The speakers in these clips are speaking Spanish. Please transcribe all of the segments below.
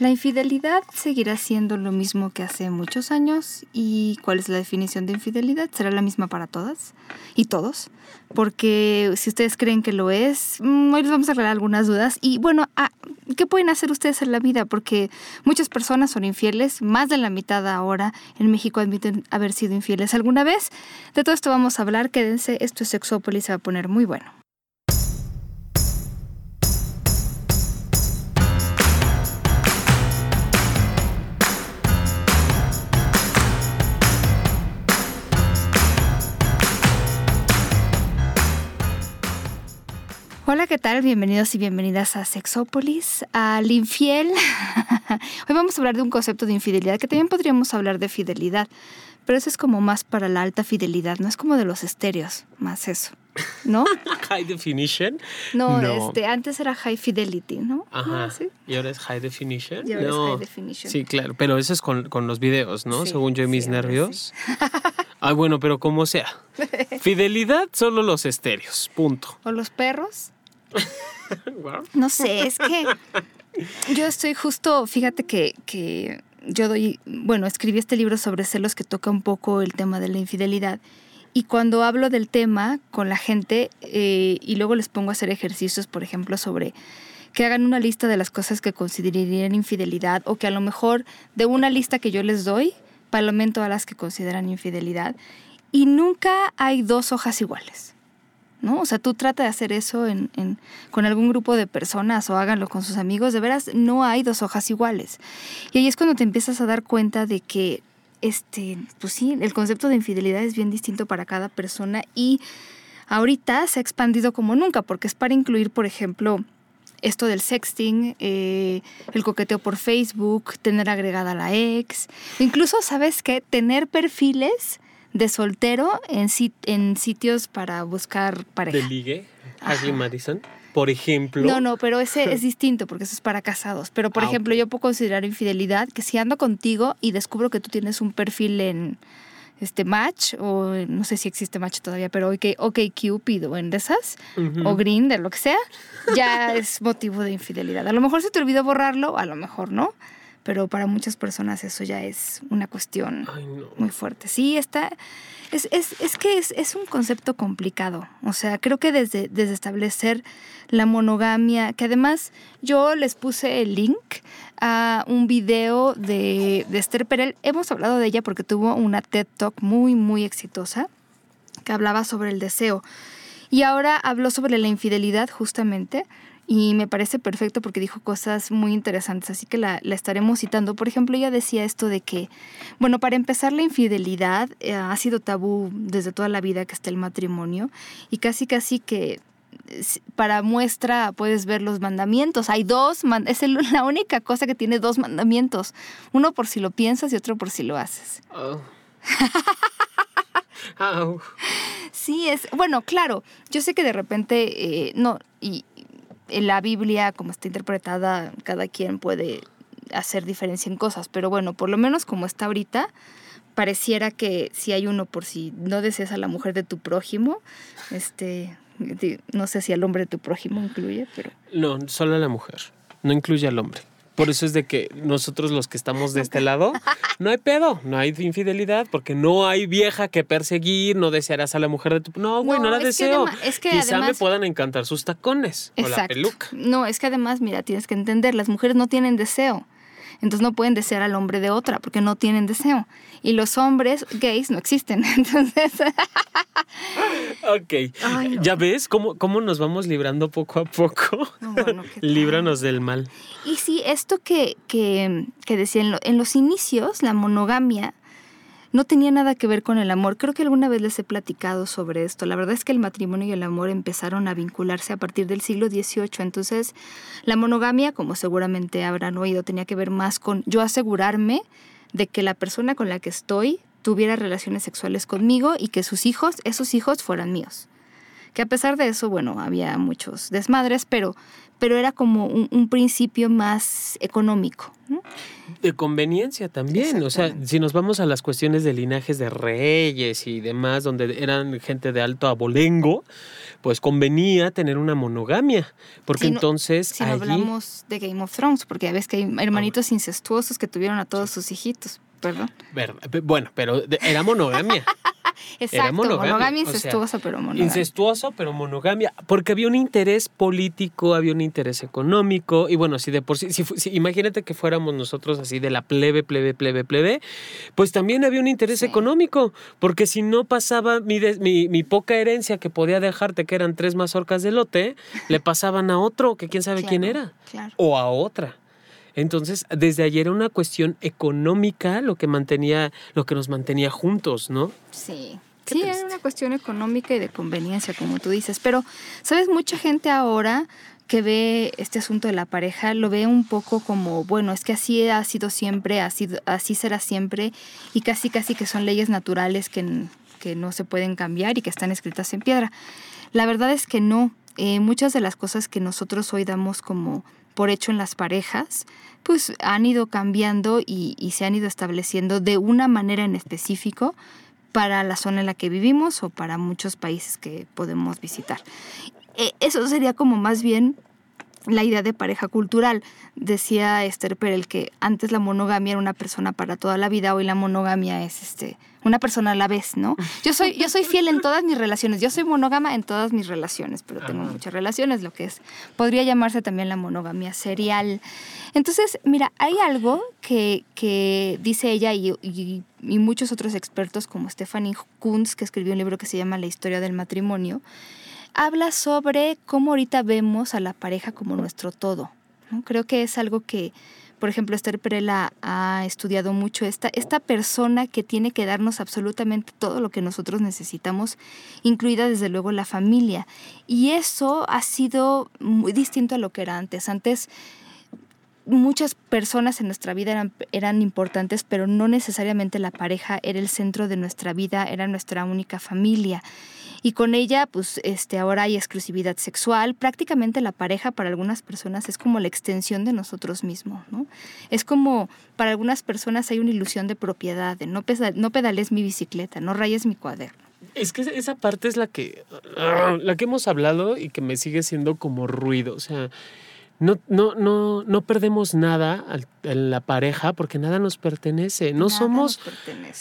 ¿La infidelidad seguirá siendo lo mismo que hace muchos años? ¿Y cuál es la definición de infidelidad? ¿Será la misma para todas y todos? Porque si ustedes creen que lo es, mm, hoy les vamos a aclarar algunas dudas. Y bueno, ah, ¿qué pueden hacer ustedes en la vida? Porque muchas personas son infieles, más de la mitad ahora en México admiten haber sido infieles alguna vez. De todo esto vamos a hablar, quédense, esto es Sexópolis, se va a poner muy bueno. Hola, ¿qué tal? Bienvenidos y bienvenidas a Sexópolis, al infiel. Hoy vamos a hablar de un concepto de infidelidad que también podríamos hablar de fidelidad, pero eso es como más para la alta fidelidad, no es como de los estéreos, más eso, ¿no? high definition. No, este, antes era high fidelity, ¿no? Ajá. ¿Sí? Y ahora es high definition. Y ahora es high definition. Sí, claro, pero eso es con, con los videos, ¿no? Según yo y mis nervios. ah, bueno, pero como sea. Fidelidad, solo los estéreos, punto. ¿O los perros? No sé, es que yo estoy justo, fíjate que, que yo doy, bueno, escribí este libro sobre celos que toca un poco el tema de la infidelidad. Y cuando hablo del tema con la gente eh, y luego les pongo a hacer ejercicios, por ejemplo, sobre que hagan una lista de las cosas que considerarían infidelidad o que a lo mejor de una lista que yo les doy, palomento a las que consideran infidelidad. Y nunca hay dos hojas iguales. ¿No? O sea, tú trata de hacer eso en, en, con algún grupo de personas o háganlo con sus amigos. De veras, no hay dos hojas iguales. Y ahí es cuando te empiezas a dar cuenta de que, este, pues sí, el concepto de infidelidad es bien distinto para cada persona y ahorita se ha expandido como nunca, porque es para incluir, por ejemplo, esto del sexting, eh, el coqueteo por Facebook, tener agregada a la ex, incluso, ¿sabes qué? Tener perfiles de soltero en, en sitios para buscar pareja. ¿De ligue? Ashley Madison, por ejemplo. No, no, pero ese es distinto porque eso es para casados. Pero, por ah, ejemplo, yo puedo considerar infidelidad que si ando contigo y descubro que tú tienes un perfil en este Match o no sé si existe Match todavía, pero OK, okay Cupid o en de esas o Green, de lo que sea, ya es motivo de infidelidad. A lo mejor se te olvidó borrarlo, a lo mejor no pero para muchas personas eso ya es una cuestión muy fuerte. Sí, está, es, es, es que es, es, un concepto complicado. O sea, creo que desde, desde establecer la monogamia, que además yo les puse el link a un video de, de Esther Perel. Hemos hablado de ella porque tuvo una TED Talk muy, muy exitosa que hablaba sobre el deseo. Y ahora habló sobre la infidelidad justamente y me parece perfecto porque dijo cosas muy interesantes, así que la, estaremos citando. Por ejemplo, ella decía esto de que, bueno, para empezar, la infidelidad eh, ha sido tabú desde toda la vida que está el matrimonio y casi casi que para muestra puedes ver los mandamientos. Hay dos, es la única cosa que tiene dos mandamientos. Uno por si lo piensas y otro por si lo haces. Oh. Sí, es, bueno, claro, yo sé que de repente, eh, no, y, en la Biblia, como está interpretada, cada quien puede hacer diferencia en cosas, pero bueno, por lo menos como está ahorita, pareciera que si hay uno por si no deseas a la mujer de tu prójimo, este, no sé si al hombre de tu prójimo incluye, pero... No, solo a la mujer, no incluye al hombre. Por eso es de que nosotros los que estamos de este lado, no hay pedo, no hay infidelidad, porque no hay vieja que perseguir, no desearás a la mujer de tu... No, güey, no, la deseo. es que Quizá me puedan encantar sus tacones o la peluca. No, es que además, mira, tienes que entender, las mujeres no tienen deseo. Entonces no pueden desear al hombre de otra porque no tienen deseo. Y los hombres gays no existen. Entonces. ok. ¿Ya ves cómo, cómo nos vamos librando poco a poco? Líbranos del mal. Y sí, esto que, que, que decía en los inicios, la monogamia no tenía nada que ver con el amor. Creo que alguna vez les he platicado sobre esto. La verdad es que el matrimonio y el amor empezaron a vincularse a partir del siglo XVIII. Entonces, la monogamia, como seguramente habrán oído, tenía que ver más con yo asegurarme de que la persona con la que estoy tuviera relaciones sexuales conmigo y que sus hijos, esos hijos, fueran míos. Que a pesar de eso, bueno, había muchos desmadres, pero pero era como un, principio más económico. De conveniencia también, o sea, si nos vamos a las cuestiones de linajes de reyes y demás, donde eran gente de alto abolengo, pues convenía tener una monogamia, porque entonces... Si no hablamos de Game of Thrones, porque ya ves que hay hermanitos incestuosos que tuvieron a todos sus hijitos. Perdón. Bueno, pero era monogamia. Exacto, monogamia, incestuosa, pero monogamia. Incestuoso, pero monogamia, porque había un interés político, había un interés económico, y bueno, si de por sí, si, imagínate que fuéramos nosotros así de la plebe, plebe, plebe, plebe, pues también había un interés económico, porque si no pasaba mi, mi, poca herencia que podía dejarte, que eran tres mazorcas de lote, le pasaban a otro, que quién sabe quién era, o a otra. Entonces, desde ayer era una cuestión económica lo que mantenía, lo que nos mantenía juntos, ¿no? Sí. sí, era una cuestión económica y de conveniencia, como tú dices. Pero, ¿sabes? Mucha gente ahora que ve este asunto de la pareja lo ve un poco como, bueno, es que así ha sido siempre, así, así será siempre, y casi casi que son leyes naturales que, que no se pueden cambiar y que están escritas en piedra. La verdad es que no. Eh, muchas de las cosas que nosotros hoy damos como por hecho en las parejas, pues han ido cambiando y, se han ido estableciendo de una manera en específico para la zona en la que vivimos o para muchos países que podemos visitar. Eh, eso sería como más bien la idea de pareja cultural. Decía Esther Perel que antes la monogamia era una persona para toda la vida, hoy la monogamia es este una persona a la vez, ¿no? Yo soy, yo soy fiel en todas mis relaciones, yo soy monógama en todas mis relaciones, pero tengo muchas relaciones, lo que es, podría llamarse también la monogamia serial. Entonces, mira, hay algo que, que dice ella y, y, y, muchos otros expertos como Stephanie Kunz, que escribió un libro que se llama La historia del matrimonio, habla sobre cómo ahorita vemos a la pareja como nuestro todo. Creo que es algo que, por ejemplo, Esther Perela ha estudiado mucho, esta, esta persona que tiene que darnos absolutamente todo lo que nosotros necesitamos, incluida desde luego la familia. Y eso ha sido muy distinto a lo que era antes. Antes muchas personas en nuestra vida eran, eran importantes, pero no necesariamente la pareja era el centro de nuestra vida, era nuestra única familia y con ella pues este ahora hay exclusividad sexual. Prácticamente la pareja para algunas personas es como la extensión de nosotros mismos no es como para algunas personas hay una ilusión de propiedad de no, no pedales mi bicicleta no rayes mi cuaderno. Es que esa parte es la que la que hemos hablado y que me sigue siendo como ruido o sea no, no, no, no perdemos nada en la pareja porque nada nos pertenece. No somos,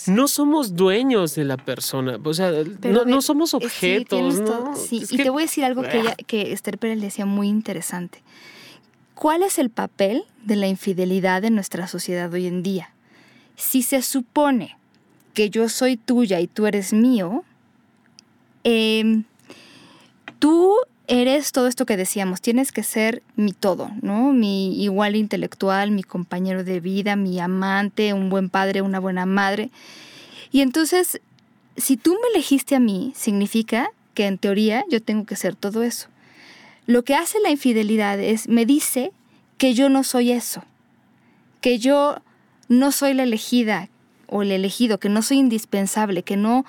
no somos dueños de la persona. O sea, no, somos objetos. Sí, y te voy a decir algo que, ella, que Esther Pérez decía muy interesante. ¿Cuál es el papel de la infidelidad en nuestra sociedad hoy en día? Si se supone que yo soy tuya y tú eres mío, em, tú eres todo esto que decíamos, tienes que ser mi todo, ¿no? Mi igual intelectual, mi compañero de vida, mi amante, un buen padre, una buena madre. Y entonces, si tú me elegiste a mí, significa que en teoría yo tengo que ser todo eso. Lo que hace la infidelidad es, me dice que yo no soy eso, que yo no soy la elegida o el elegido, que no soy indispensable, que no,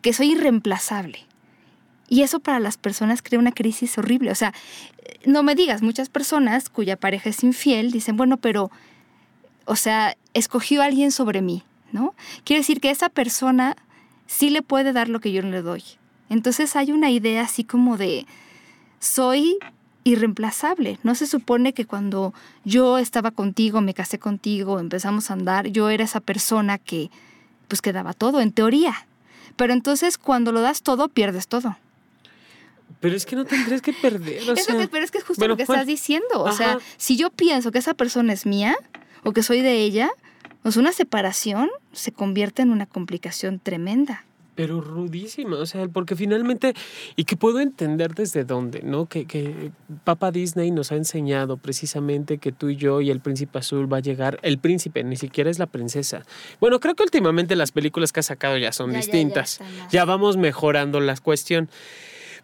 que soy irreemplazable. Y eso para las personas crea una crisis horrible. O sea, no me digas, muchas personas cuya pareja es infiel dicen, bueno, pero, o sea, escogió a alguien sobre mí, ¿no? Quiere decir que esa persona sí le puede dar lo que yo no le doy. Entonces hay una idea así como de, soy irreemplazable. No se supone que cuando yo estaba contigo, me casé contigo, empezamos a andar, yo era esa persona que pues quedaba todo, en teoría. Pero entonces cuando lo das todo, pierdes todo. Pero es que no tendrías que perder. O sea, pero es que es justo lo que estás diciendo. O sea, si yo pienso que esa persona es mía o que soy de ella, pues una separación se convierte en una complicación tremenda. Pero rudísima, o sea, porque finalmente, y que puedo entender desde dónde, ¿no? Que, que Papa Disney nos ha enseñado precisamente que tú y yo y el príncipe azul va a llegar, el príncipe, ni siquiera es la princesa. Bueno, creo que últimamente las películas que ha sacado ya son distintas. ya vamos mejorando la cuestión.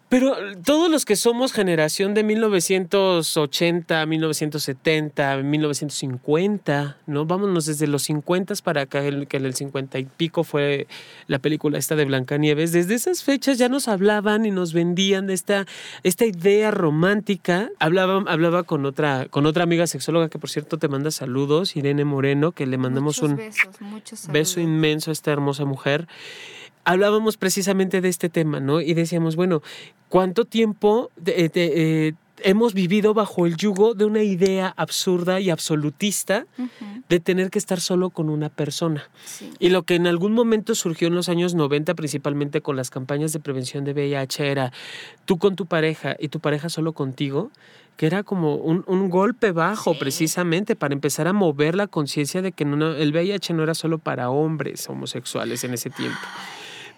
Pero todos los que somos generación de 1980, 1970, 1950, ¿no? Vámonos desde los 50 para acá, que en el 50 y pico fue la película esta de Blancanieves. Desde esas fechas ya nos hablaban y nos vendían de esta, esta idea romántica. Hablaba, hablaba con, otra, con otra amiga sexóloga que, por cierto, te manda saludos, Irene Moreno, que le mandamos un beso inmenso a esta hermosa mujer hablábamos precisamente de este tema, ¿no? Y decíamos, bueno, ¿cuánto tiempo eh, hemos vivido bajo el yugo de una idea absurda y absolutista de tener que estar solo con una persona? Y lo que en algún momento surgió en los años 90, principalmente con las campañas de prevención de VIH, era tú con tu pareja y tu pareja solo contigo que era como un, golpe bajo precisamente para empezar a mover la conciencia de que el VIH no era solo para hombres homosexuales en ese tiempo.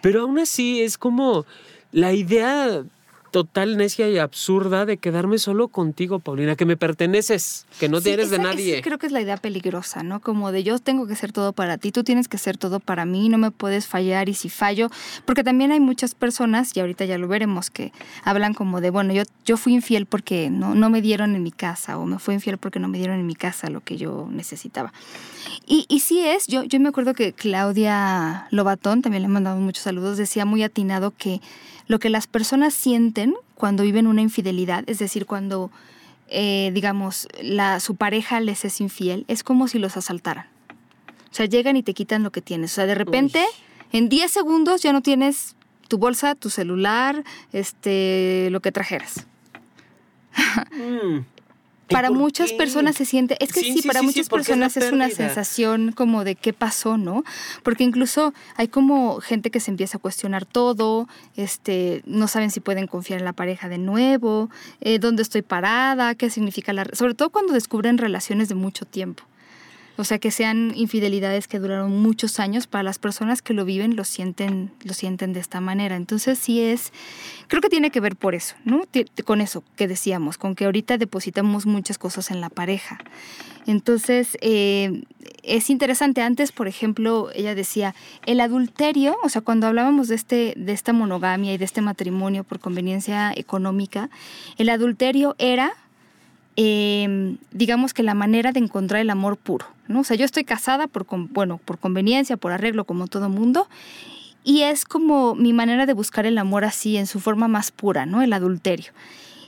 Pero aún así es como la idea total necia y absurda de quedarme solo contigo, Paulina, que me perteneces, que no tienes de nadie. creo que es la idea peligrosa, ¿no? Como de yo tengo que ser todo para ti, tú tienes que ser todo para mí, no me puedes fallar y si fallo, porque también hay muchas personas, y ahorita ya lo veremos, que hablan como de, bueno, yo, yo fui infiel porque no, no me dieron en mi casa o me fui infiel porque no me dieron en mi casa lo que yo necesitaba. Y, y sí es, yo, yo me acuerdo que Claudia Lobatón, también le he mandado muchos saludos, decía muy atinado que lo que las personas sienten cuando viven una infidelidad, es decir, cuando, eh, digamos, la, su pareja les es infiel, es como si los asaltaran. O sea, llegan y te quitan lo que tienes. O sea, de repente, en 10 segundos ya no tienes tu bolsa, tu celular, este, lo que trajeras. Mm para muchas personas se siente, es que sí, para muchas personas es, una sensación como de qué pasó, ¿no? Porque incluso hay como gente que se empieza a cuestionar todo, este, no saben si pueden confiar en la pareja de nuevo, eh, dónde estoy parada, qué significa la... Sobre todo cuando descubren relaciones de mucho tiempo. O sea, que sean infidelidades que duraron muchos años, para las personas que lo viven lo sienten, lo sienten de esta manera. Entonces sí es, creo que tiene que ver por eso, ¿no? Con eso que decíamos, con que ahorita depositamos muchas cosas en la pareja. Entonces, eh, es interesante. Antes, por ejemplo, ella decía, el adulterio, o sea, cuando hablábamos de, este, de esta monogamia y de este matrimonio por conveniencia económica, el adulterio era Em, digamos que la manera de encontrar el amor puro, ¿no? O sea, yo estoy casada por, bueno, por conveniencia, por arreglo, como todo mundo, y es como mi manera de buscar el amor así, en su forma más pura, ¿no? El adulterio.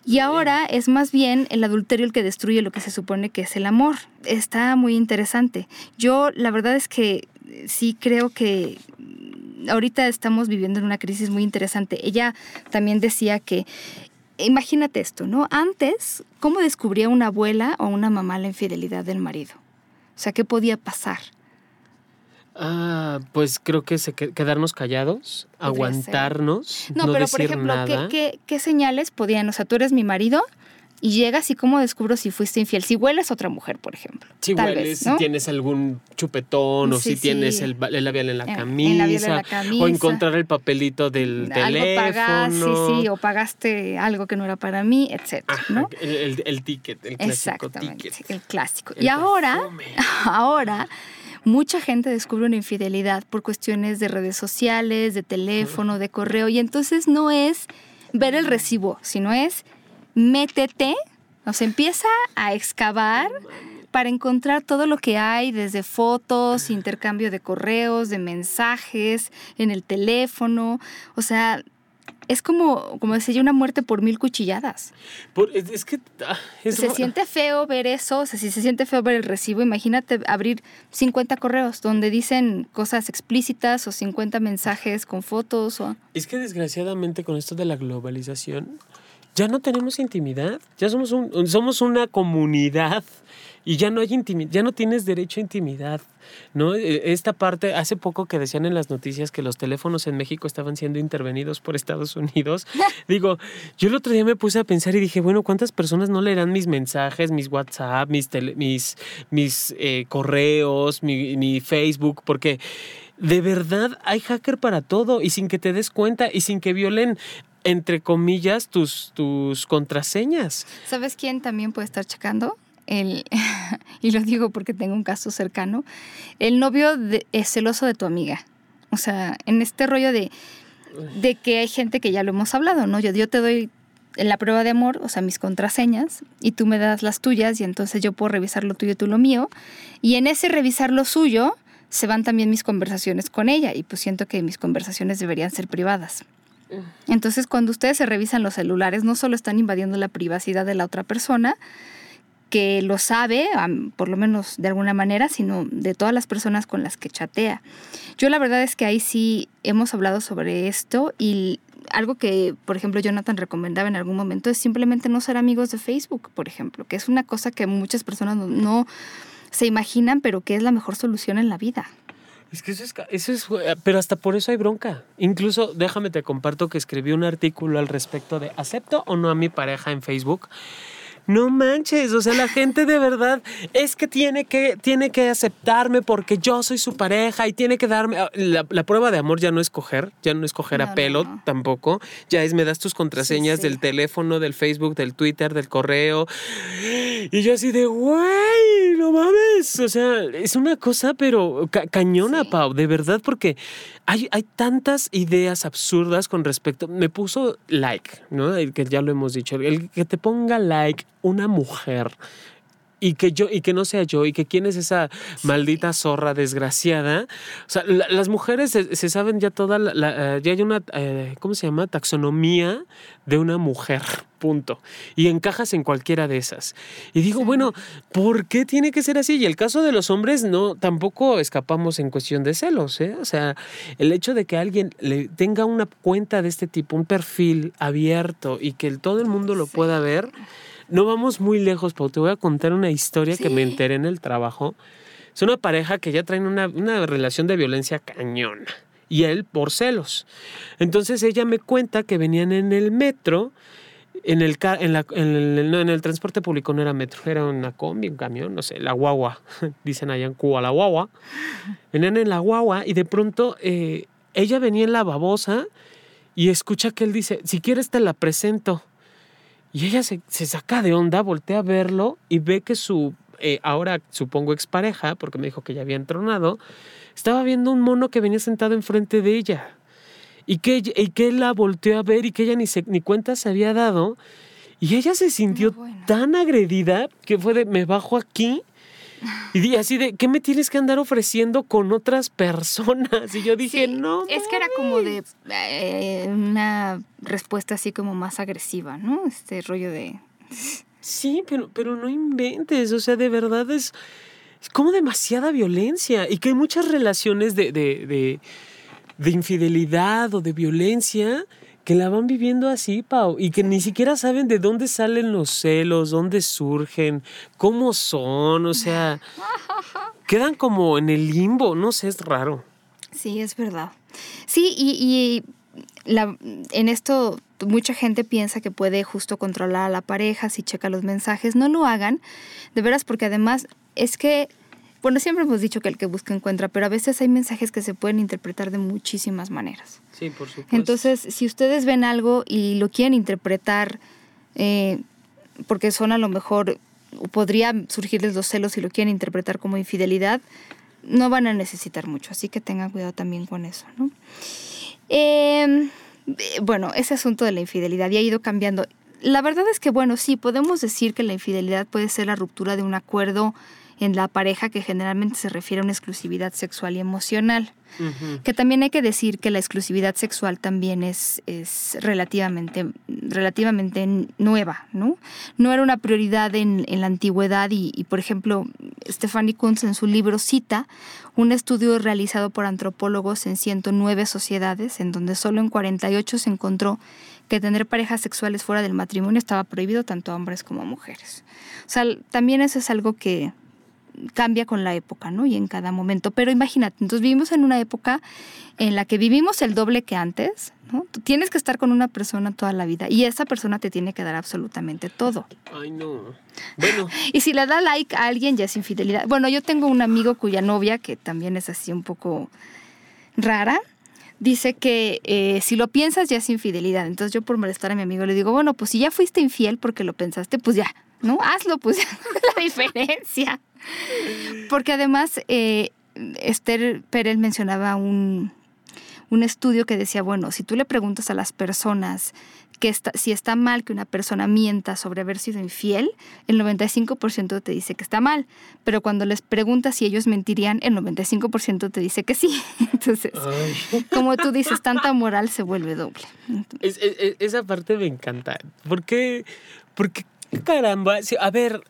Y ahora es más bien el adulterio el que destruye lo que se supone que es el amor. Está muy interesante. Yo la verdad es que sí creo que ahorita estamos viviendo en una crisis muy interesante. Ella también decía que imagínate esto, ¿no? Antes, ¿cómo descubría una abuela o una mamá la infidelidad del marido? O sea, ¿qué podía pasar? Ah, pues creo que se quedarnos callados, aguantarnos. No, no, pero por ejemplo, ¿qué, qué, señales podían? O sea, tú eres mi marido, y llegas y cómo descubro si fuiste infiel. Si hueles a otra mujer, por ejemplo. Si hueles, si tienes algún chupetón o si tienes el, labial en la, camisa, O encontrar el papelito del teléfono. sí, sí, o pagaste algo que no era para mí, etc. ¿no? El, ticket, el clásico ticket. el clásico. y ahora, ahora mucha gente descubre una infidelidad por cuestiones de redes sociales, de teléfono, de correo, y entonces no es ver el recibo, sino es métete, o sea, empieza a excavar para encontrar todo lo que hay, desde fotos, intercambio de correos, de mensajes, en el teléfono. O sea, es como, como decía una muerte por mil cuchilladas. es, que... Ah, se siente feo ver eso, o sea, si se siente feo ver el recibo, imagínate abrir 50 correos donde dicen cosas explícitas o 50 mensajes con fotos. O... Es que desgraciadamente con esto de la globalización, ya no tenemos intimidad, ya somos, un, somos una comunidad y ya no hay intimidad, ya no tienes derecho a intimidad, ¿no? E, esta parte, hace poco que decían en las noticias que los teléfonos en México estaban siendo intervenidos por Estados Unidos, digo, yo el otro día me puse a pensar y dije, bueno, ¿cuántas personas no leerán mis mensajes, mis WhatsApp, mis, mis, mis eh, correos, mi, mi Facebook? Porque de verdad hay hacker para todo y sin que te des cuenta y sin que violen entre comillas, tus, tus contraseñas. ¿Sabes quién también puede estar checando? El, y lo digo porque tengo un caso cercano, el novio es celoso de tu amiga. O sea, en este rollo de, de que hay gente que ya lo hemos hablado, ¿no? Yo, yo te doy la prueba de amor, o sea, mis contraseñas, y tú me das las tuyas, y entonces yo puedo revisar lo tuyo y tú lo mío. Y en ese revisar lo suyo, se van también mis conversaciones con ella, y pues siento que mis conversaciones deberían ser privadas. Entonces, cuando ustedes se revisan los celulares, no solo están invadiendo la privacidad de la otra persona, que lo sabe, por lo menos de alguna manera, sino de todas las personas con las que chatea. Yo la verdad es que ahí sí hemos hablado sobre esto y algo que, por ejemplo, Jonathan recomendaba en algún momento es simplemente no ser amigos de Facebook, por ejemplo, que es una cosa que muchas personas no, se imaginan, pero que es la mejor solución en la vida. Es que eso es, eso es, pero hasta por eso hay bronca. Incluso, déjame te comparto que escribí un artículo al respecto de ¿acepto o no a mi pareja en Facebook? No manches, o sea, la gente de verdad es que tiene que, tiene que aceptarme porque yo soy su pareja y tiene que darme... Ah, la, prueba de amor ya no es coger, ya no es coger a pelo tampoco, ya es me das tus contraseñas del teléfono, del Facebook, del Twitter, del correo. Y yo así de, güey, no mames, o sea, es una cosa pero cañona, Pau, de verdad, porque hay, hay tantas ideas absurdas con respecto... Me puso like, ¿no? El que ya lo hemos dicho, el que te ponga like una mujer y que yo y que no sea yo y que quién es esa maldita zorra desgraciada. O sea, las mujeres se, saben ya toda la, eh, ya hay una eh, ¿cómo se llama? taxonomía de una mujer. Punto. Y encajas en cualquiera de esas. Y digo, bueno, ¿por qué tiene que ser así? Y el caso de los hombres no tampoco escapamos en cuestión de celos, ¿eh? O sea, el hecho de que alguien le tenga una cuenta de este tipo, un perfil abierto y que todo el mundo lo pueda ver no vamos muy lejos, pero te voy a contar una historia que me enteré en el trabajo. Es una pareja que ya traen una, relación de violencia cañona. Y él por celos. Entonces ella me cuenta que venían en el metro, en el, en, el, en el transporte público no era metro, era una combi, un camión, no sé, la guagua, dicen allá en Cuba, la guagua. Venían en la guagua y de pronto eh, ella venía en la babosa y escucha que él dice, si quieres te la presento. Y ella se, saca de onda, voltea a verlo y ve que su, eh, ahora supongo expareja, porque me dijo que ya había entronado, estaba viendo un mono que venía sentado enfrente de ella. Y que, y que él la volteó a ver y que ella ni, se, ni cuenta se había dado. Y ella se sintió tan agredida que fue de, me bajo aquí y así de, ¿qué me tienes que andar ofreciendo con otras personas? Y yo dije, no. Es que era como de eh, una respuesta así como más agresiva, ¿no? Este rollo de... Sí, pero, pero no inventes, o sea, de verdad es, es como demasiada violencia y que hay muchas relaciones de, de, de, de infidelidad o de violencia que la van viviendo así, Pau, y que ni siquiera saben de dónde salen los celos, dónde surgen, cómo son, o sea, quedan como en el limbo, no sé, es raro. Sí, es verdad. Sí, y, la, en esto mucha gente piensa que puede justo controlar a la pareja si checa los mensajes. No lo hagan, de veras, porque además es que bueno, siempre hemos dicho que el que busca encuentra, pero a veces hay mensajes que se pueden interpretar de muchísimas maneras. Sí, por supuesto. Entonces, si ustedes ven algo y lo quieren interpretar, eh, porque son a lo mejor, podría surgirles los celos y lo quieren interpretar como infidelidad, no van a necesitar mucho, así que tengan cuidado también con eso, ¿no? Em, bueno, ese asunto de la infidelidad ya ha ido cambiando. La verdad es que, bueno, sí, podemos decir que la infidelidad puede ser la ruptura de un acuerdo en la pareja que generalmente se refiere a una exclusividad sexual y emocional. Que también hay que decir que la exclusividad sexual también es, es relativamente, relativamente nueva, ¿no? No era una prioridad en, la antigüedad y, por ejemplo, Stephanie Kunz en su libro cita un estudio realizado por antropólogos en 109 sociedades, en donde solo en 48 se encontró que tener parejas sexuales fuera del matrimonio estaba prohibido tanto a hombres como a mujeres. O sea, también eso es algo que, cambia con la época, ¿no? Y en cada momento. Pero imagínate, entonces vivimos en una época en la que vivimos el doble que antes, ¿no? Tú tienes que estar con una persona toda la vida y esa persona te tiene que dar absolutamente todo. Ay, no. Bueno. y si le da like a alguien ya es infidelidad. Bueno, yo tengo un amigo cuya novia, que también es así un poco rara, dice que eh, si lo piensas ya es infidelidad. Entonces yo por molestar a mi amigo le digo, bueno, pues si ya fuiste infiel porque lo pensaste, pues ya, ¿no? Hazlo, pues la diferencia. Porque además, eh, Esther Pérez mencionaba un, un estudio que decía, bueno, si tú le preguntas a las personas que está, si está mal que una persona mienta sobre haber sido infiel, el 95% te dice que está mal, pero cuando les preguntas si ellos mentirían, el 95% te dice que sí. Entonces, como tú dices, tanta moral se vuelve doble. esa parte me encanta. ¿Por qué? Porque, caramba, a ver,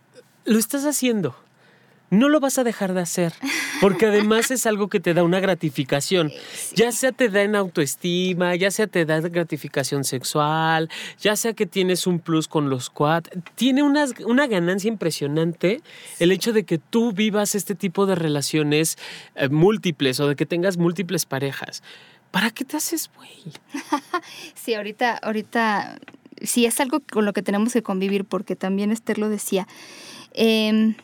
lo estás haciendo no lo vas a dejar de hacer, porque además es algo que te da una gratificación. Ya sea te da en autoestima, ya sea te da gratificación sexual, ya sea que tienes un plus con los quad. Tiene una, una ganancia impresionante el hecho de que tú vivas este tipo de relaciones eh, múltiples o de que tengas múltiples parejas. ¿Para qué te haces güey? sí, ahorita, ahorita, sí es algo con lo que tenemos que convivir, porque también Esther lo decía. Eh,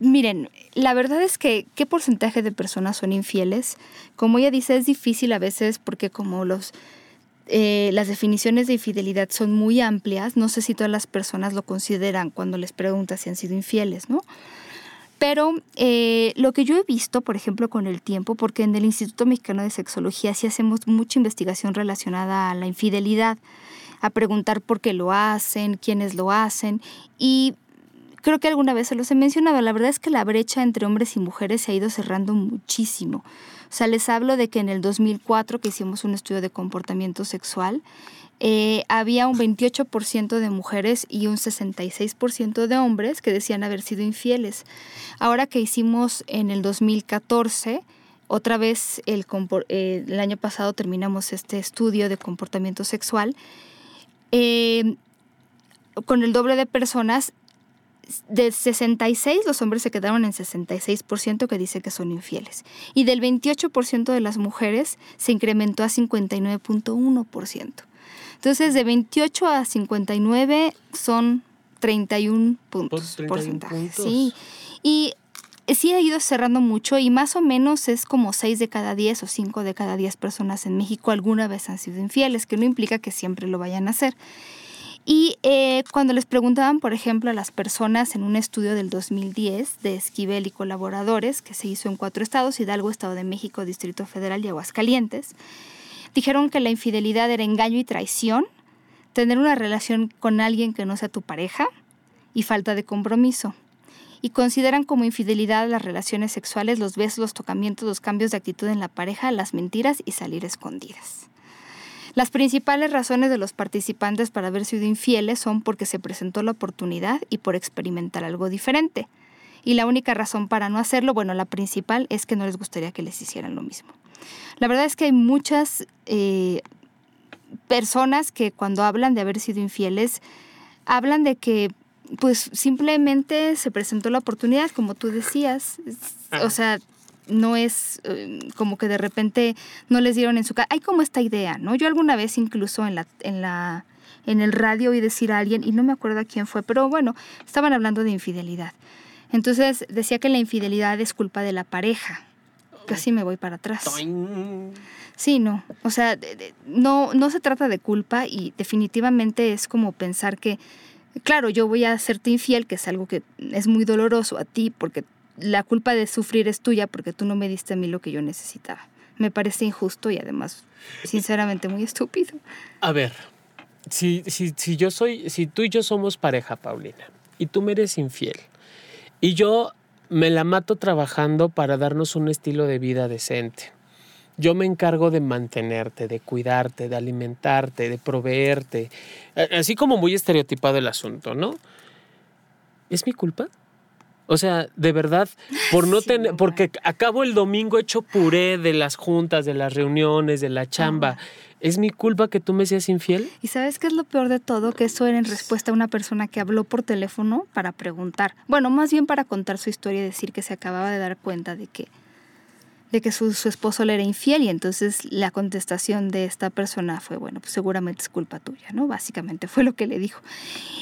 miren, la verdad es que qué porcentaje de personas son infieles. Como ella dice, es difícil a veces porque como los eh, las definiciones de infidelidad son muy amplias, no sé si todas las personas lo consideran cuando les preguntas si han sido infieles, ¿no? Pero eh, lo que yo he visto, por ejemplo, con el tiempo, porque en el Instituto Mexicano de Sexología sí hacemos mucha investigación relacionada a la infidelidad, a preguntar por qué lo hacen, quiénes lo hacen, y Creo que alguna vez se los he mencionado, la verdad es que la brecha entre hombres y mujeres se ha ido cerrando muchísimo. O sea, les hablo de que en el 2004, que hicimos un estudio de comportamiento sexual, eh, había un 28% de mujeres y un 66% de hombres que decían haber sido infieles. Ahora que hicimos en el 2014, otra vez el, eh, el año pasado terminamos este estudio de comportamiento sexual, eh, con el doble de personas de 66 los hombres se quedaron en 66% que dice que son infieles. Y del 28% de las mujeres se incrementó a 59.1%. Entonces de 28 a 59 son 31 puntos. 31 puntos. Sí. Y sí ha ido cerrando mucho y más o menos es como 6 de cada 10 o 5 de cada 10 personas en México alguna vez han sido infieles, que no implica que siempre lo vayan a hacer. Y eh, cuando les preguntaban, por ejemplo, a las personas en un estudio del 2010 de Esquivel y colaboradores, que se hizo en cuatro estados, Hidalgo, Estado de México, Distrito Federal y Aguascalientes, dijeron que la infidelidad era engaño y traición, tener una relación con alguien que no sea tu pareja y falta de compromiso. Y consideran como infidelidad las relaciones sexuales, los besos, los tocamientos, los cambios de actitud en la pareja, las mentiras y salir escondidas. Las principales razones de los participantes para haber sido infieles son porque se presentó la oportunidad y por experimentar algo diferente. Y la única razón para no hacerlo, bueno, la principal es que no les gustaría que les hicieran lo mismo. La verdad es que hay muchas eh, personas que cuando hablan de haber sido infieles, hablan de que pues simplemente se presentó la oportunidad, como tú decías. O sea, no es eh, como que de repente no les dieron en su casa. Hay como esta idea, ¿no? Yo alguna vez incluso en la, en la, en el radio oí decir a alguien, y no me acuerdo a quién fue, pero bueno, estaban hablando de infidelidad. Entonces decía que la infidelidad es culpa de la pareja. Casi me voy para atrás. Sí, no. O sea, no, no se trata de culpa y definitivamente es como pensar que, claro, yo voy a hacerte infiel, que es algo que es muy doloroso a ti porque la culpa de sufrir es tuya porque tú no me diste a mí lo que yo necesitaba. Me parece injusto y además, sinceramente, muy estúpido. A ver, si, si, si yo soy, si tú y yo somos pareja, Paulina, y tú me eres infiel, y yo me la mato trabajando para darnos un estilo de vida decente. Yo me encargo de mantenerte, de cuidarte, de alimentarte, de proveerte. Así como muy estereotipado el asunto, ¿no? ¿Es mi culpa? O sea, de verdad, por no tener, porque acabo el domingo hecho puré de las juntas, de las reuniones, de la chamba. ¿Es mi culpa que tú me seas infiel? Y sabes qué es lo peor de todo, que eso era en respuesta a una persona que habló por teléfono para preguntar. Bueno, más bien para contar su historia y decir que se acababa de dar cuenta de que de que su, esposo le era infiel y entonces la contestación de esta persona fue, bueno, pues seguramente es culpa tuya, ¿no? Básicamente fue lo que le dijo.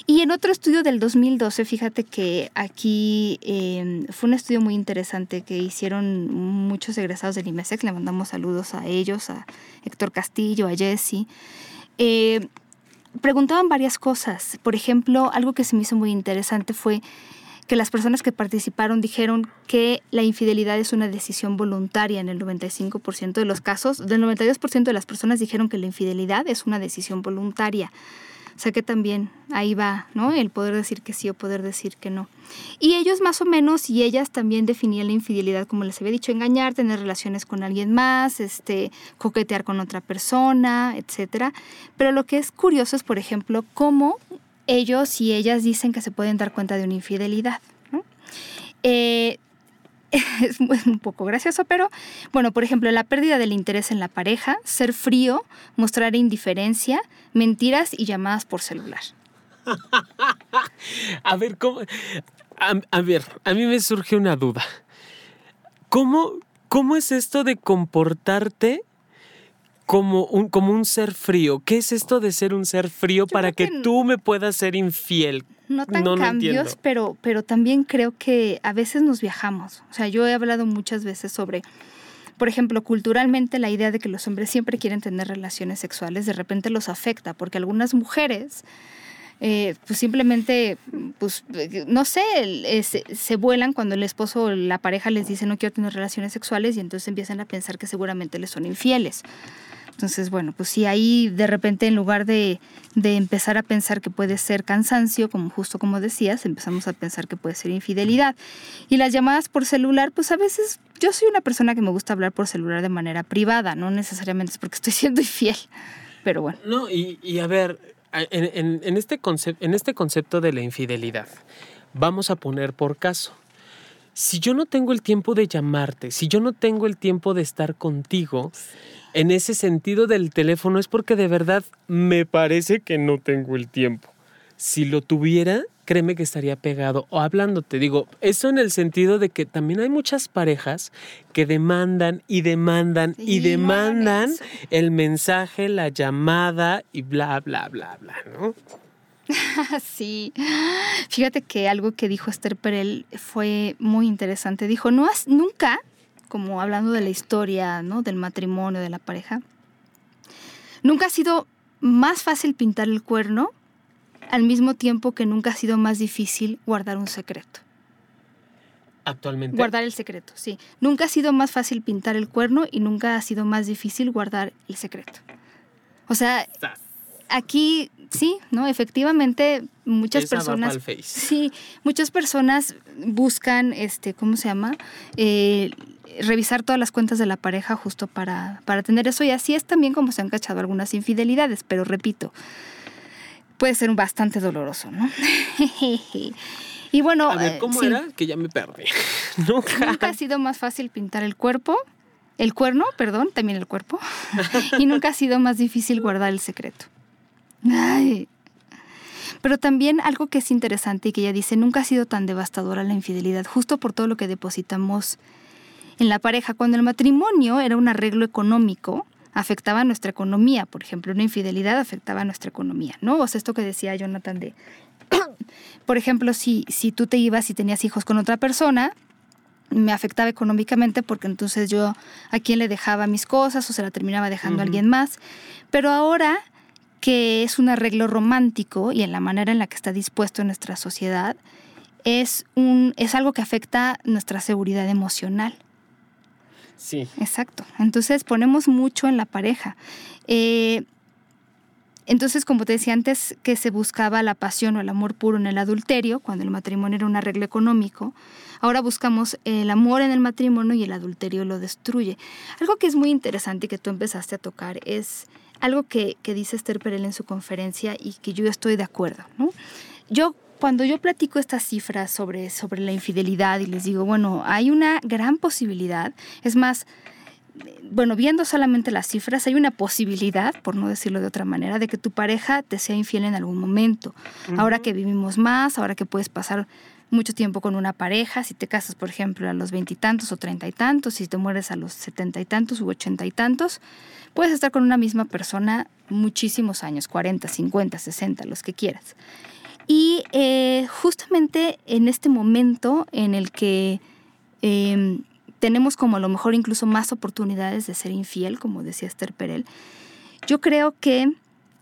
Y en otro estudio del 2012, fíjate que aquí em, fue un estudio muy interesante que hicieron muchos egresados del IMESEC, le mandamos saludos a ellos, a Héctor Castillo, a Jesse. Eh, preguntaban varias cosas, por ejemplo, algo que se me hizo muy interesante fue que las personas que participaron dijeron que la infidelidad es una decisión voluntaria en el 95% de los casos. Del 92% de las personas dijeron que la infidelidad es una decisión voluntaria. O sea que también ahí va, ¿no? El poder decir que sí o poder decir que no. Y ellos más o menos y ellas también definían la infidelidad, como les había dicho, engañar, tener relaciones con alguien más, este, coquetear con otra persona, etc. Pero lo que es curioso es, por ejemplo, cómo ellos y ellas dicen que se pueden dar cuenta de una infidelidad. Eh, es un poco gracioso, pero bueno, por ejemplo, la pérdida del interés en la pareja, ser frío, mostrar indiferencia, mentiras y llamadas por celular. a ver, ¿cómo? A, ver, a mí me surge una duda. ¿Cómo, cómo es esto de comportarte como un, como un ser frío? ¿Qué es esto de ser un ser frío para que, tú me puedas ser infiel? no tan cambios, pero, pero también creo que a veces nos viajamos. O sea, yo he hablado muchas veces sobre, por ejemplo, culturalmente la idea de que los hombres siempre quieren tener relaciones sexuales de repente los afecta, porque algunas mujeres... Eh, pues simplemente, pues, no sé, se, se, vuelan cuando el esposo o la pareja les dice no quiero tener relaciones sexuales y entonces empiezan a pensar que seguramente les son infieles. Entonces, bueno, pues si ahí de repente en lugar de, empezar a pensar que puede ser cansancio, como justo como decías, empezamos a pensar que puede ser infidelidad. Y las llamadas por celular, pues a veces yo soy una persona que me gusta hablar por celular de manera privada, no necesariamente es porque estoy siendo infiel, pero bueno. No, y, a ver, en, este en este concepto de la infidelidad, vamos a poner por caso si yo no tengo el tiempo de llamarte, si yo no tengo el tiempo de estar contigo, en ese sentido del teléfono es porque de verdad me parece que no tengo el tiempo. Si lo tuviera, créeme que estaría pegado o hablándote. Digo, eso en el sentido de que también hay muchas parejas que demandan y demandan y demandan el mensaje, la llamada y bla, bla, bla, bla, ¿no? sí, fíjate que algo que dijo Esther Perel fue muy interesante. Dijo, no has, nunca como hablando de la historia, ¿no? Del matrimonio, de la pareja. Nunca ha sido más fácil pintar el cuerno al mismo tiempo que nunca ha sido más difícil guardar un secreto. Actualmente. Guardar el secreto, sí. Nunca ha sido más fácil pintar el cuerno y nunca ha sido más difícil guardar el secreto. O sea, aquí sí, ¿no? Efectivamente, muchas personas. Sí, muchas personas buscan, este, ¿cómo se llama? Eh, revisar todas las cuentas de la pareja justo para, para tener eso. Y así es también como se han cachado algunas infidelidades, pero repito, puede ser bastante doloroso, ¿no? y bueno... A ver, ¿cómo era? Que ya me perdí. nunca. nunca ha sido más fácil pintar el cuerpo, el cuerno, perdón, también el cuerpo, y nunca ha sido más difícil guardar el secreto. Ay. Pero también algo que es interesante y que ella dice, nunca ha sido tan devastadora la infidelidad, justo por todo lo que depositamos en la pareja, cuando el matrimonio era un arreglo económico, afectaba nuestra economía. Por ejemplo, una infidelidad afectaba nuestra economía, ¿no? O sea, esto que decía Jonathan de, por ejemplo, si, si tú te ibas y tenías hijos con otra persona, me afectaba económicamente porque entonces yo a quién le dejaba mis cosas o se la terminaba dejando a alguien más. Pero ahora que es un arreglo romántico y en la manera en la que está dispuesto en nuestra sociedad, es, un, es algo que afecta nuestra seguridad emocional. Sí. Exacto. Entonces ponemos mucho en la pareja. Eh, entonces, como te decía antes, que se buscaba la pasión o el amor puro en el adulterio, cuando el matrimonio era un arreglo económico, ahora buscamos el amor en el matrimonio y el adulterio lo destruye. Algo que es muy interesante y que tú empezaste a tocar es algo que, que dice Esther Perel en su conferencia y que yo estoy de acuerdo. ¿no? Yo cuando yo platico estas cifras sobre, sobre la infidelidad y les digo, bueno, hay una gran posibilidad, es más, bueno, viendo solamente las cifras, hay una posibilidad, por no decirlo de otra manera, de que tu pareja te sea infiel en algún momento. Ahora que vivimos más, ahora que puedes pasar mucho tiempo con una pareja, si te casas, por ejemplo, a los veintitantos o treinta y tantos, si te mueres a los setenta y tantos u ochenta y tantos, puedes estar con una misma persona muchísimos años, cuarenta, cincuenta, sesenta, los que quieras. Y eh, justamente en este momento en el que em, tenemos como a lo mejor incluso más oportunidades de ser infiel, como decía Esther Perel, yo creo que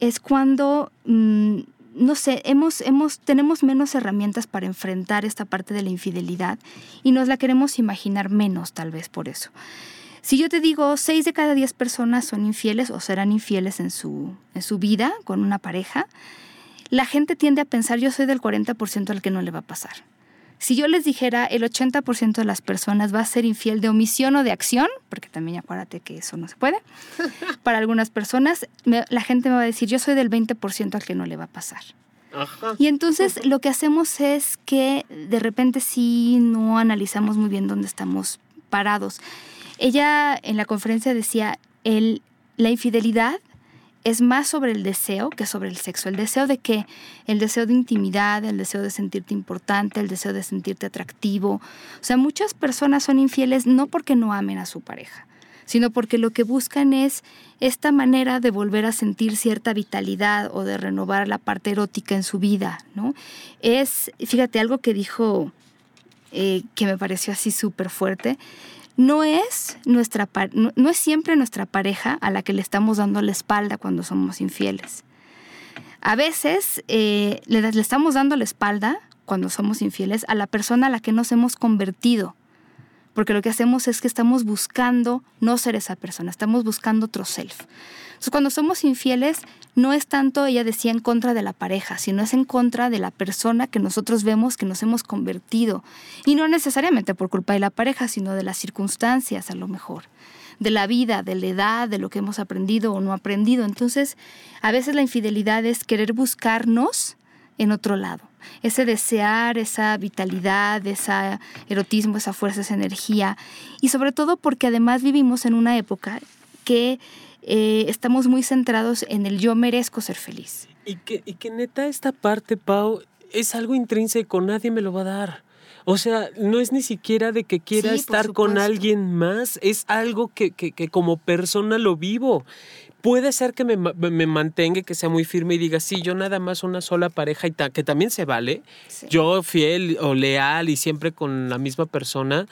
es cuando mm, no sé, hemos, hemos, tenemos menos herramientas para enfrentar esta parte de la infidelidad y nos la queremos imaginar menos tal vez por eso. Si yo te digo, 6 de cada 10 personas son infieles o serán infieles en su, en su vida con una pareja, la gente tiende a pensar, yo soy del 40% al que no le va a pasar. Si yo les dijera el 80% de las personas va a ser infiel de omisión o de acción, porque también acuérdate que eso no se puede, para algunas personas la gente me va a decir yo soy del 20% al que no le va a pasar. Y entonces lo que hacemos es que de repente sí no analizamos muy bien dónde estamos parados. Ella en la conferencia decía, el, la infidelidad es más sobre el deseo que sobre el sexo. El deseo de qué? El deseo de intimidad, el deseo de sentirte importante, el deseo de sentirte atractivo. O sea, muchas personas son infieles no porque no amen a su pareja, sino porque lo que buscan es esta manera de volver a sentir cierta vitalidad o de renovar la parte erótica en su vida, ¿no? Es, fíjate, algo que dijo eh, que me pareció así súper fuerte, no es, nuestra, no, es siempre nuestra pareja a la que le estamos dando la espalda cuando somos infieles. A veces eh, le, le estamos dando la espalda cuando somos infieles a la persona a la que nos hemos convertido porque lo que hacemos es que estamos buscando no ser esa persona, estamos buscando otro self. Cuando somos infieles, no es tanto, ella decía, en contra de la pareja, sino es en contra de la persona que nosotros vemos que nos hemos convertido. Y no necesariamente por culpa de la pareja, sino de las circunstancias a lo mejor de la vida, de la edad, de lo que hemos aprendido o no aprendido. Entonces, a veces la infidelidad es querer buscarnos en otro lado. Ese desear, esa vitalidad, ese erotismo, esa fuerza, esa energía. Y sobre todo porque además vivimos en una época que eh, estamos muy centrados en el yo merezco ser feliz. Y que, y que neta esta parte, Pau, es algo intrínseco, nadie me lo va a dar. O sea, no es ni siquiera de que quiera estar con alguien más, es algo que, que, que, como persona lo vivo. Puede ser que me, me, mantenga, que sea muy firme y diga, sí, yo nada más una sola pareja y que también se vale. Yo fiel o leal y siempre con la misma persona.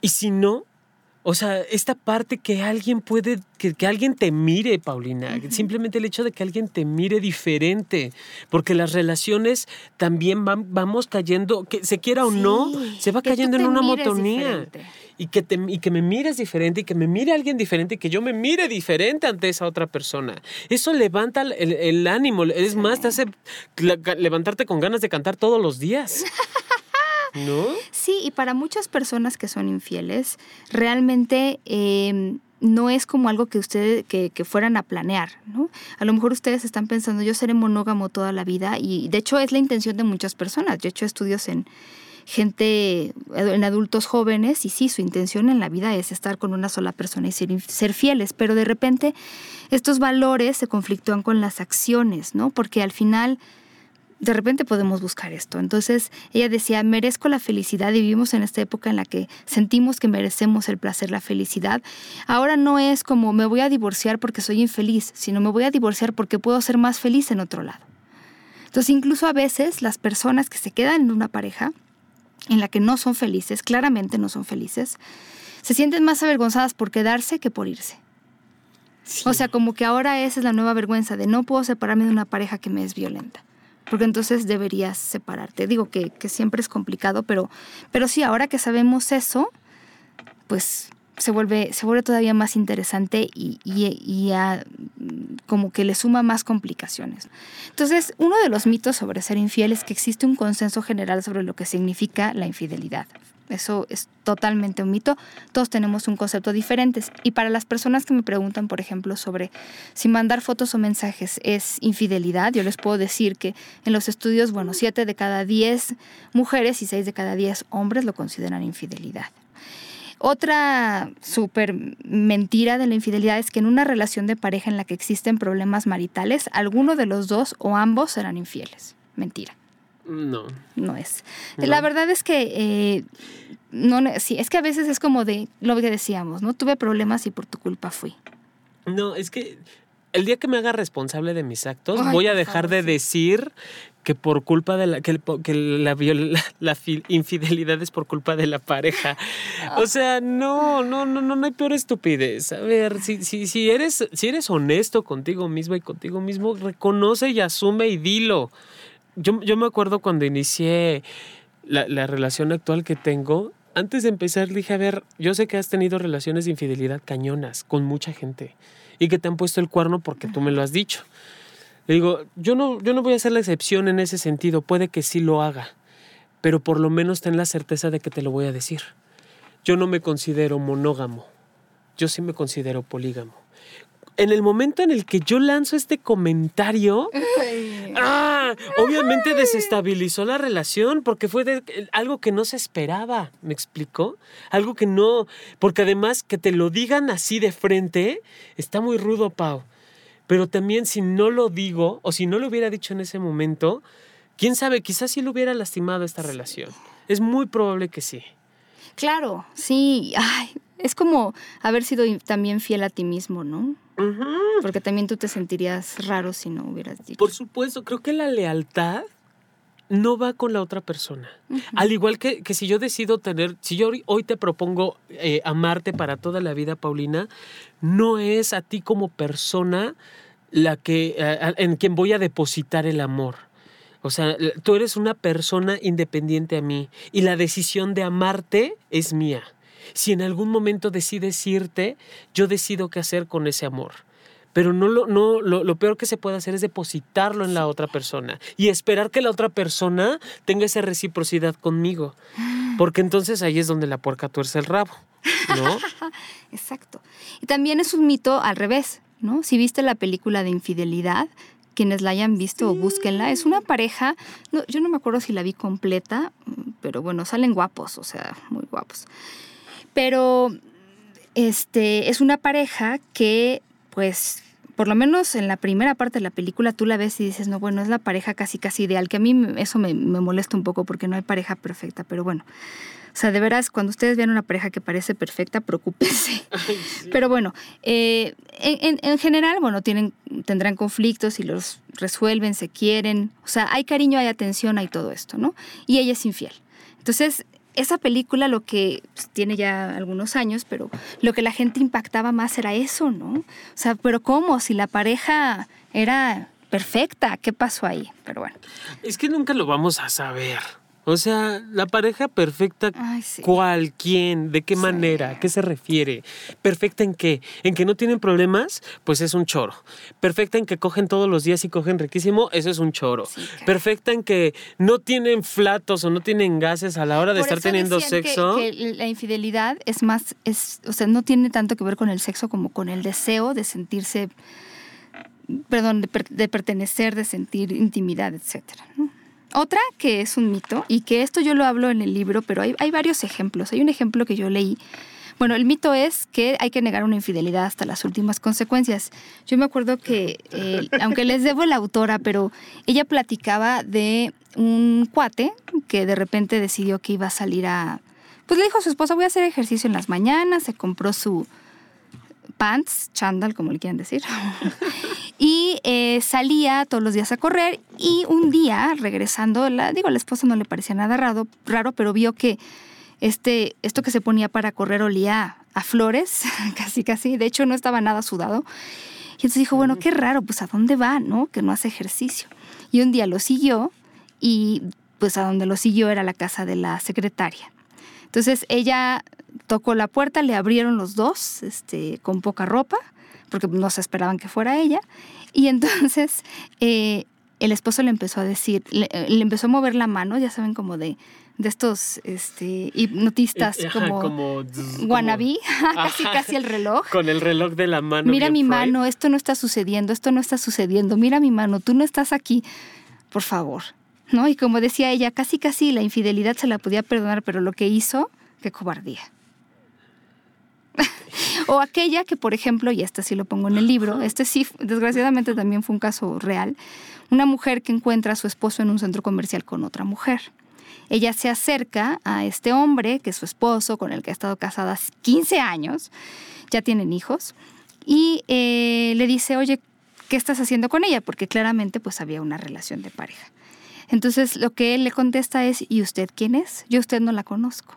Y si no, o sea, esta parte que alguien puede, que, alguien te mire, Paulina, simplemente el hecho de que alguien te mire diferente, porque las relaciones también van, vamos cayendo, que se quiera o no, se va cayendo en una monotonía. Y que, te, y que me mires diferente, y que me mire alguien diferente, y que yo me mire diferente ante esa otra persona. Eso levanta el, ánimo, es más, te hace levantarte con ganas de cantar todos los días. ¿No? Sí, y para muchas personas que son infieles, realmente em, no es como algo que ustedes que, fueran a planear, ¿no? A lo mejor ustedes están pensando, yo seré monógamo toda la vida, y de hecho es la intención de muchas personas. Yo he hecho estudios en gente, en adultos jóvenes, y sí, su intención en la vida es estar con una sola persona y ser fieles, pero de repente estos valores se conflictúan con las acciones, ¿no? Porque al final de repente podemos buscar esto. Entonces ella decía, merezco la felicidad y vivimos en esta época en la que sentimos que merecemos el placer, la felicidad. Ahora no es como me voy a divorciar porque soy infeliz, sino me voy a divorciar porque puedo ser más feliz en otro lado. Entonces incluso a veces las personas que se quedan en una pareja en la que no son felices, claramente no son felices, se sienten más avergonzadas por quedarse que por irse. O sea, como que ahora esa es la nueva vergüenza de no puedo separarme de una pareja que me es violenta porque entonces deberías separarte. Digo que, siempre es complicado, pero, pero sí, ahora que sabemos eso, pues se vuelve, se vuelve todavía más interesante y, y, como que le suma más complicaciones. Entonces, uno de los mitos sobre ser infiel es que existe un consenso general sobre lo que significa la infidelidad. Eso es totalmente un mito. Todos tenemos un concepto diferente. Y para las personas que me preguntan, por ejemplo, sobre si mandar fotos o mensajes es infidelidad, yo les puedo decir que en los estudios, bueno, 7 de cada 10 mujeres y 6 de cada 10 hombres lo consideran infidelidad. Otra súper mentira de la infidelidad es que en una relación de pareja en la que existen problemas maritales, alguno de los dos o ambos serán infieles. Mentira. No. No es. La verdad es que eh, no, sí, es que a veces es como de lo que decíamos, ¿no? Tuve problemas y por tu culpa fui. No, es que el día que me haga responsable de mis actos, voy a dejar de decir que por culpa de la que, que la, la, infidelidad es por culpa de la pareja. O sea, no, no, no, no, no hay peor estupidez. A ver, si, si, si, eres, si eres honesto contigo mismo y contigo mismo, reconoce y asume y dilo. Yo, yo me acuerdo cuando inicié la, la relación actual que tengo, antes de empezar dije, a ver, yo sé que has tenido relaciones de infidelidad cañonas con mucha gente y que te han puesto el cuerno porque tú me lo has dicho. Le digo, yo no, yo no voy a hacer la excepción en ese sentido, puede que sí lo haga, pero por lo menos ten la certeza de que te lo voy a decir. Yo no me considero monógamo, yo sí me considero polígamo. En el momento en el que yo lanzo este comentario, ¡ah! obviamente desestabilizó la relación porque fue algo que no se esperaba, ¿me explicó? Algo que no, porque además que te lo digan así de frente, está muy rudo, Pau. Pero también si no lo digo o si no lo hubiera dicho en ese momento, quién sabe, quizás sí lo hubiera lastimado esta relación. Es muy probable que sí. Claro, sí. Ay, es como haber sido también fiel a ti mismo, ¿no? Porque también tú te sentirías raro si no hubieras dicho. Por supuesto, creo que la lealtad no va con la otra persona. Al igual que, que, si yo decido tener, si yo hoy te propongo eh, amarte para toda la vida, Paulina, no es a ti como persona la que, en quien voy a depositar el amor. O sea, tú eres una persona independiente a mí y la decisión de amarte es mía. Si en algún momento decides irte, yo decido qué hacer con ese amor pero no lo, no, lo, peor que se puede hacer es depositarlo en la otra persona y esperar que la otra persona tenga esa reciprocidad conmigo. Porque entonces ahí es donde la puerca tuerce el rabo, ¿no? Exacto. Y también es un mito al revés, ¿no? Si viste la película de infidelidad, quienes la hayan visto o búsquenla, es una pareja, no, yo no me acuerdo si la vi completa, pero bueno, salen guapos, o sea, muy guapos. Pero este, es una pareja que pues por lo menos en la primera parte de la película tú la ves y dices, no, bueno, es la pareja casi casi ideal, que a mí eso me, molesta un poco porque no hay pareja perfecta, pero bueno. O sea, de veras, cuando ustedes vean una pareja que parece perfecta, preocúpense. Pero bueno, eh, en, general, bueno, tienen, tendrán conflictos y los resuelven, se quieren. O sea, hay cariño, hay atención, hay todo esto, ¿no? Y ella es infiel. Entonces, esa película lo que pues, tiene ya algunos años, pero lo que la gente impactaba más era eso, ¿no? O sea, pero ¿cómo? Si la pareja era perfecta, ¿qué pasó ahí? Pero bueno. Es que nunca lo vamos a saber. O sea, la pareja perfecta, ¿cuál? ¿Quién? ¿De qué manera? ¿A qué se refiere? ¿Perfecta en qué? ¿En que no tienen problemas? Pues es un choro. ¿Perfecta en que cogen todos los días y cogen riquísimo? Eso es un choro. ¿Perfecta en que no tienen flatos o no tienen gases a la hora de estar teniendo sexo? Que, la infidelidad es más, es, o sea, no tiene tanto que ver con el sexo como con el deseo de sentirse, perdón, de, de pertenecer, de sentir intimidad, etcétera. ¿no? Otra que es un mito, y que esto yo lo hablo en el libro, pero hay, varios ejemplos. Hay un ejemplo que yo leí. Bueno, el mito es que hay que negar una infidelidad hasta las últimas consecuencias. Yo me acuerdo que, eh, aunque les debo la autora, pero ella platicaba de un cuate que de repente decidió que iba a salir a... Pues le dijo a su esposa, voy a hacer ejercicio en las mañanas, se compró su pants, chandal, como le quieran decir. y eh, salía todos los días a correr y un día, regresando, la, digo, a la esposa no le parecía nada raro, raro, pero vio que este, esto que se ponía para correr olía a flores, casi casi, de hecho no estaba nada sudado. Y entonces dijo, bueno, qué raro, pues a dónde va, ¿no? Que no hace ejercicio. Y un día lo siguió y pues a donde lo siguió era la casa de la secretaria. Entonces ella tocó la puerta, le abrieron los dos, este, con poca ropa, porque no se esperaban que fuera ella. Y entonces eh, el esposo le empezó a decir, le, empezó a mover la mano, ya saben, como de, de estos este, hipnotistas, eh, como, como wannabe, casi casi el reloj. Con el reloj de la mano. Mira mi mano, esto no está sucediendo, esto no está sucediendo, mira mi mano, tú no estás aquí, por favor. ¿No? Y como decía ella, casi casi la infidelidad se la podía perdonar, pero lo que hizo, qué cobardía. o aquella que, por ejemplo, y esta sí lo pongo en el libro, este sí, desgraciadamente también fue un caso real, una mujer que encuentra a su esposo en un centro comercial con otra mujer. Ella se acerca a este hombre, que es su esposo, con el que ha estado casada 15 años, ya tienen hijos, y eh, le dice, oye, ¿qué estás haciendo con ella? Porque claramente pues había una relación de pareja. Entonces lo que él le contesta es, ¿y usted quién es? Yo a usted no la conozco.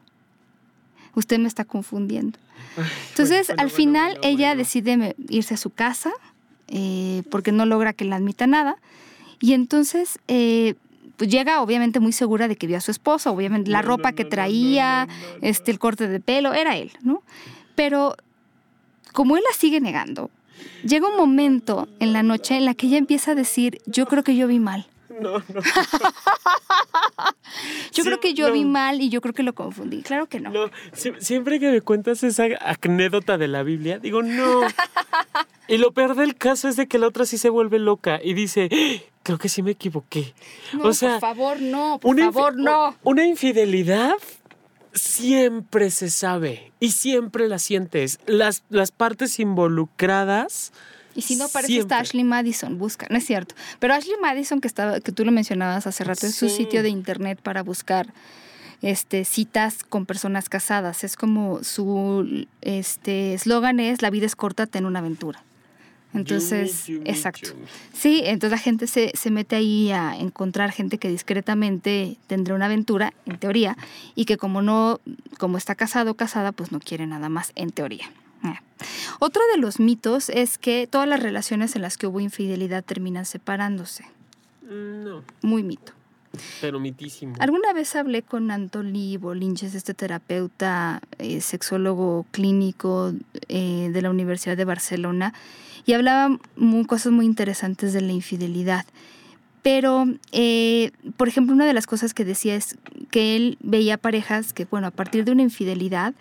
Usted me está confundiendo. Entonces al final ella decide irse a su casa eh, porque no logra que la admita nada. Y entonces eh, pues llega obviamente muy segura de que vio a su esposa, obviamente la ropa que traía, este, el corte de pelo, era él, ¿no? Pero como él la sigue negando, llega un momento en la noche en la que ella empieza a decir, yo creo que yo vi mal. No, no. yo creo que yo vi mal y yo creo que lo confundí. Claro que no. no. Siempre que me cuentas esa anécdota de la Biblia, digo, no. y lo peor del caso es de que la otra sí se vuelve loca y dice, creo que sí me equivoqué. No, o sea, por favor, no, por favor, no. Una infidelidad siempre se sabe y siempre la sientes. Las, las partes involucradas. Y si no parece está Ashley Madison, busca, no es cierto. Pero Ashley Madison, que, estaba, que tú lo mencionabas hace rato, es su sitio de internet para buscar este, citas con personas casadas. Es como su este eslogan es la vida es corta, ten una aventura. Entonces, exacto. Sí, entonces la gente se, se, mete ahí a encontrar gente que discretamente tendrá una aventura, en teoría, y que como no, como está casado o casada, pues no quiere nada más, en teoría. Ah. Otro de los mitos es que todas las relaciones en las que hubo infidelidad terminan separándose. No. Muy mito. Pero mitísimo. Alguna vez hablé con Antolí Bolinches, este terapeuta, eh, sexólogo clínico eh, de la Universidad de Barcelona, y hablaba muy, cosas muy interesantes de la infidelidad. Pero, eh, por ejemplo, una de las cosas que decía es que él veía parejas que, bueno, a partir de una infidelidad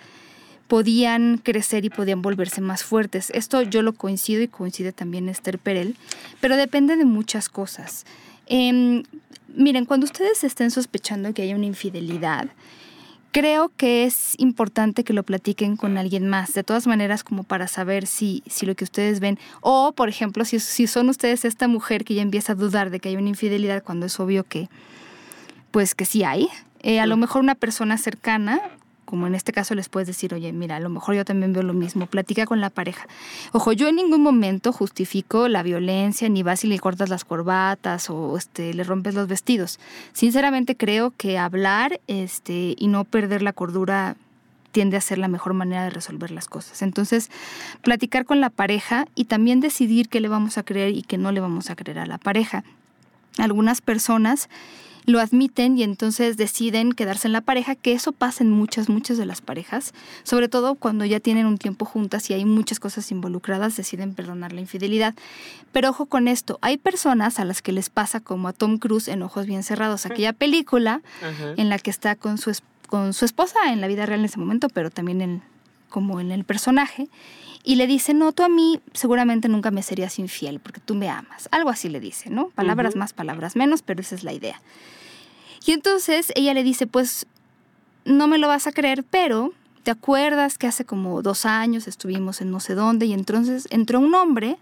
podían crecer y podían volverse más fuertes. Esto yo lo coincido y coincide también Esther Perel, pero depende de muchas cosas. Em, miren, cuando ustedes estén sospechando que hay una infidelidad, Creo que es importante que lo platiquen con alguien más, de todas maneras como para saber si, si lo que ustedes ven, o por ejemplo, si, si son ustedes esta mujer que ya empieza a dudar de que hay una infidelidad cuando es obvio que, pues que sí hay, eh, a lo mejor una persona cercana como en este caso les puedes decir, oye, mira, a lo mejor yo también veo lo mismo, platica con la pareja. Ojo, yo en ningún momento justifico la violencia, ni vas y le cortas las corbatas o este, le rompes los vestidos. Sinceramente creo que hablar este, y no perder la cordura tiende a ser la mejor manera de resolver las cosas. Entonces, platicar con la pareja y también decidir qué le vamos a creer y qué no le vamos a creer a la pareja. Algunas personas lo admiten y entonces deciden quedarse en la pareja, que eso pasa en muchas, muchas de las parejas, sobre todo cuando ya tienen un tiempo juntas y hay muchas cosas involucradas, deciden perdonar la infidelidad. Pero ojo con esto, hay personas a las que les pasa como a Tom Cruise en Ojos Bien Cerrados, aquella película en la que está con su, con su esposa en la vida real en ese momento, pero también en, como en el personaje y le dice, no, tú a mí seguramente nunca me serías infiel porque tú me amas. Algo así le dice, ¿no? Palabras más, palabras menos, pero esa es la idea. Y entonces ella le dice, pues no me lo vas a creer, pero ¿te acuerdas que hace como dos años estuvimos en no sé dónde y entonces entró un hombre,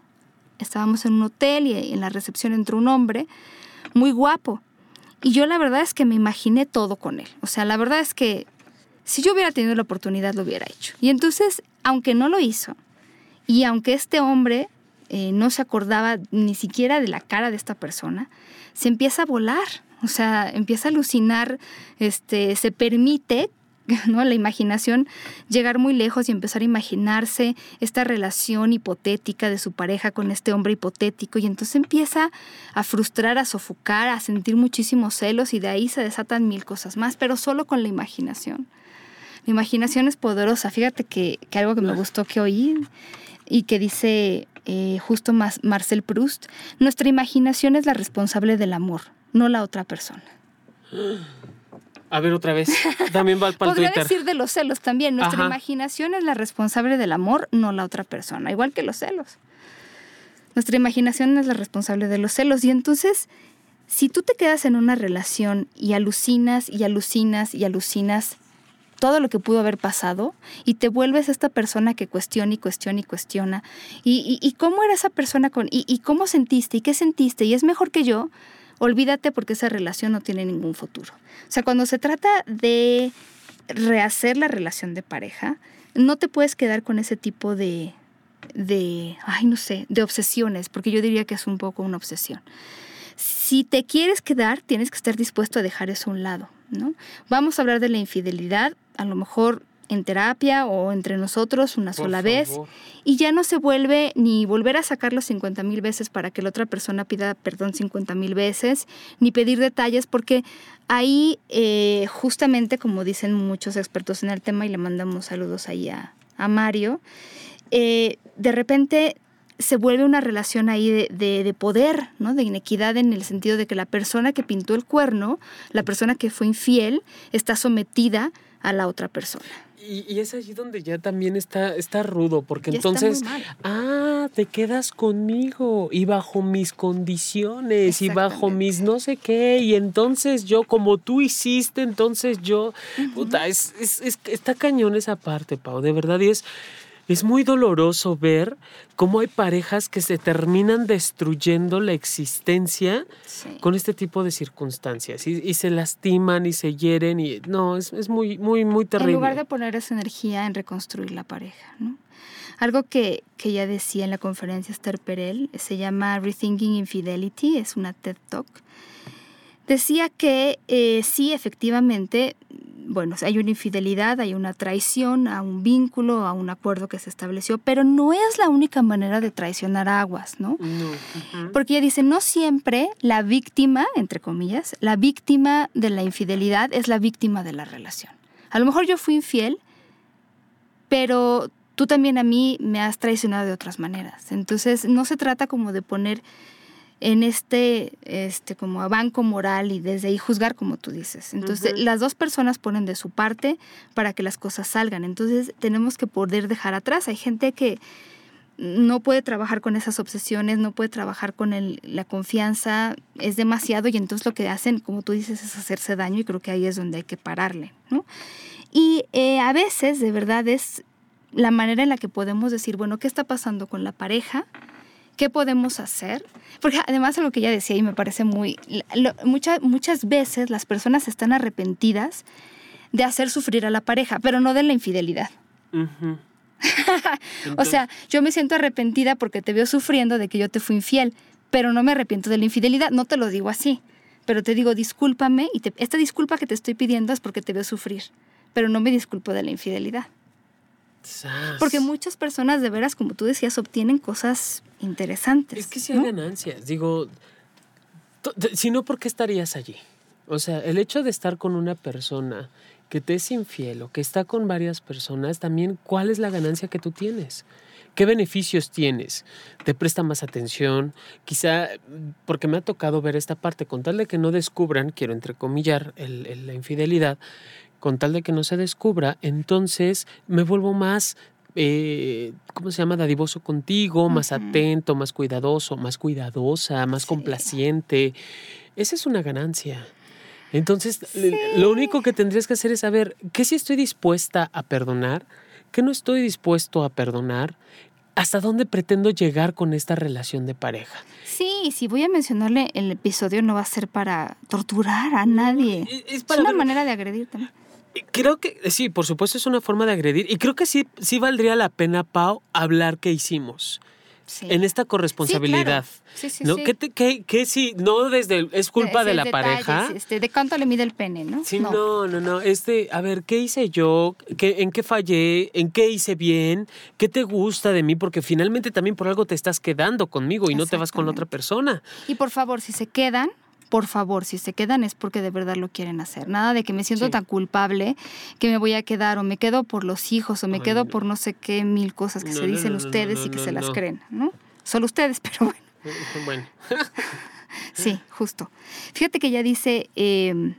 estábamos en un hotel y en la recepción entró un hombre muy guapo. Y yo la verdad es que me imaginé todo con él. O sea, la verdad es que si yo hubiera tenido la oportunidad lo hubiera hecho. Y entonces, aunque no lo hizo, y aunque este hombre eh, no se acordaba ni siquiera de la cara de esta persona, se empieza a volar. O sea, empieza a alucinar, este, se permite ¿no? La imaginación, llegar muy lejos y empezar a imaginarse esta relación hipotética de su pareja con este hombre hipotético y entonces empieza a frustrar, a sofocar, a sentir muchísimos celos y de ahí se desatan mil cosas más, pero solo con la imaginación. La imaginación es poderosa. Fíjate que, que algo que me gustó que oí y que dice eh, justo Marcel Proust, nuestra imaginación es la responsable del amor no la otra persona. A ver otra vez. También va para Podría decir de los celos también. Nuestra imaginación es la responsable del amor, no la otra persona. Igual que los celos. Nuestra imaginación es la responsable de los celos. Y entonces, si tú te quedas en una relación y alucinas y alucinas y alucinas todo lo que pudo haber pasado y te vuelves esta persona que cuestiona y cuestiona y cuestiona. ¿Y, cómo era esa persona con... Y, y cómo sentiste y qué sentiste? Y es mejor que yo olvídate porque esa relación no tiene ningún futuro. O sea, cuando se trata de rehacer la relación de pareja, no te puedes quedar con ese tipo de, de, ay, no sé, de obsesiones, porque yo diría que es un poco una obsesión. si te quieres quedar, tienes que estar dispuesto a dejar eso a un lado, ¿no? Vamos a hablar de la infidelidad, a lo mejor en terapia o entre nosotros una sola vez y ya no se vuelve ni volver a sacarlo 50 mil veces para que la otra persona pida perdón 50 mil veces, ni pedir detalles, porque ahí eh, justamente como dicen muchos expertos en el tema y le mandamos saludos ahí a, Mario, eh, de repente se vuelve una relación ahí de, de, poder, ¿no? de inequidad en el sentido de que la persona que pintó el cuerno, la persona que fue infiel, está sometida a la otra persona. Y, es allí donde ya también está, está rudo, porque entonces, ah, te quedas conmigo y bajo mis condiciones y bajo mis no sé qué, y entonces yo, como tú hiciste, entonces yo, puta, es, es, está cañón esa parte, Pau, de verdad, y es es muy doloroso ver cómo hay parejas que se terminan destruyendo la existencia con este tipo de circunstancias y, se lastiman y se hieren y no, es, muy, muy, muy terrible. En lugar de poner esa energía en reconstruir la pareja, ¿no? Algo que, que ya decía en la conferencia Esther Perel se llama Rethinking Infidelity, es una TED Talk. Decía que eh, sí, efectivamente, bueno, hay una infidelidad, hay una traición a un vínculo, a un acuerdo que se estableció, pero no es la única manera de traicionar aguas, ¿no? Porque ella dice, no siempre la víctima, entre comillas, la víctima de la infidelidad es la víctima de la relación. A lo mejor yo fui infiel, pero tú también a mí me has traicionado de otras maneras. Entonces, no se trata como de poner en este, este como banco moral y desde ahí juzgar como tú dices. Entonces, las dos personas ponen de su parte para que las cosas salgan. Entonces, tenemos que poder dejar atrás. Hay gente que no puede trabajar con esas obsesiones, no puede trabajar con el, la confianza, es demasiado y entonces lo que hacen, como tú dices, es hacerse daño y creo que ahí es donde hay que pararle. ¿no? Y eh, a veces, de verdad, es la manera en la que podemos decir, bueno, ¿qué está pasando con la pareja? ¿Qué podemos hacer? Porque además de lo que ella decía y me parece muy... muchas, muchas veces las personas están arrepentidas de hacer sufrir a la pareja, pero no de la infidelidad. o sea, yo me siento arrepentida porque te veo sufriendo de que yo te fui infiel, pero no me arrepiento de la infidelidad, no te lo digo así, pero te digo discúlpame y esta disculpa que te estoy pidiendo es porque te veo sufrir, pero no me disculpo de la infidelidad. Porque muchas personas, de veras, como tú decías, obtienen cosas interesantes. Es que si hay ganancias. Digo, si no, ¿por qué estarías allí? O sea, el hecho de estar con una persona que te es infiel o que está con varias personas, también, ¿cuál es la ganancia que tú tienes? ¿Qué beneficios tienes? ¿Te presta más atención? Quizá, porque me ha tocado ver esta parte, con tal de que no descubran, quiero entrecomillar, el, la infidelidad, con tal de que no se descubra, entonces me vuelvo más, eh, ¿cómo se llama? Dadivoso contigo, más atento, más cuidadoso, más cuidadosa, más complaciente. Esa es una ganancia. Entonces, lo único que tendrías que hacer es saber qué si estoy dispuesta a perdonar, qué no estoy dispuesto a perdonar, hasta dónde pretendo llegar con esta relación de pareja. Sí, si voy a mencionarle el episodio no va a ser para torturar a nadie. Es, una manera de agredir también. Creo que sí, por supuesto es una forma de agredir y creo que sí, sí valdría la pena, Pau, hablar qué hicimos. En esta corresponsabilidad. Sí, sí, ¿no? ¿Qué, qué, si no desde es culpa de, la pareja? Este, de cuánto le mide el pene, ¿no? Sí, no, no, no. Este, a ver, ¿qué hice yo? ¿Qué, ¿En qué fallé? ¿En qué hice bien? ¿Qué te gusta de mí? Porque finalmente también por algo te estás quedando conmigo y no te vas con la otra persona. Y por favor, si se quedan, por favor, si se quedan es porque de verdad lo quieren hacer. Nada de que me siento tan culpable que me voy a quedar o me quedo por los hijos o me quedo por no sé qué mil cosas que se dicen ustedes y que se las creen, ¿no? Solo ustedes, pero bueno. Bueno. sí, justo. Fíjate que ella dice, em,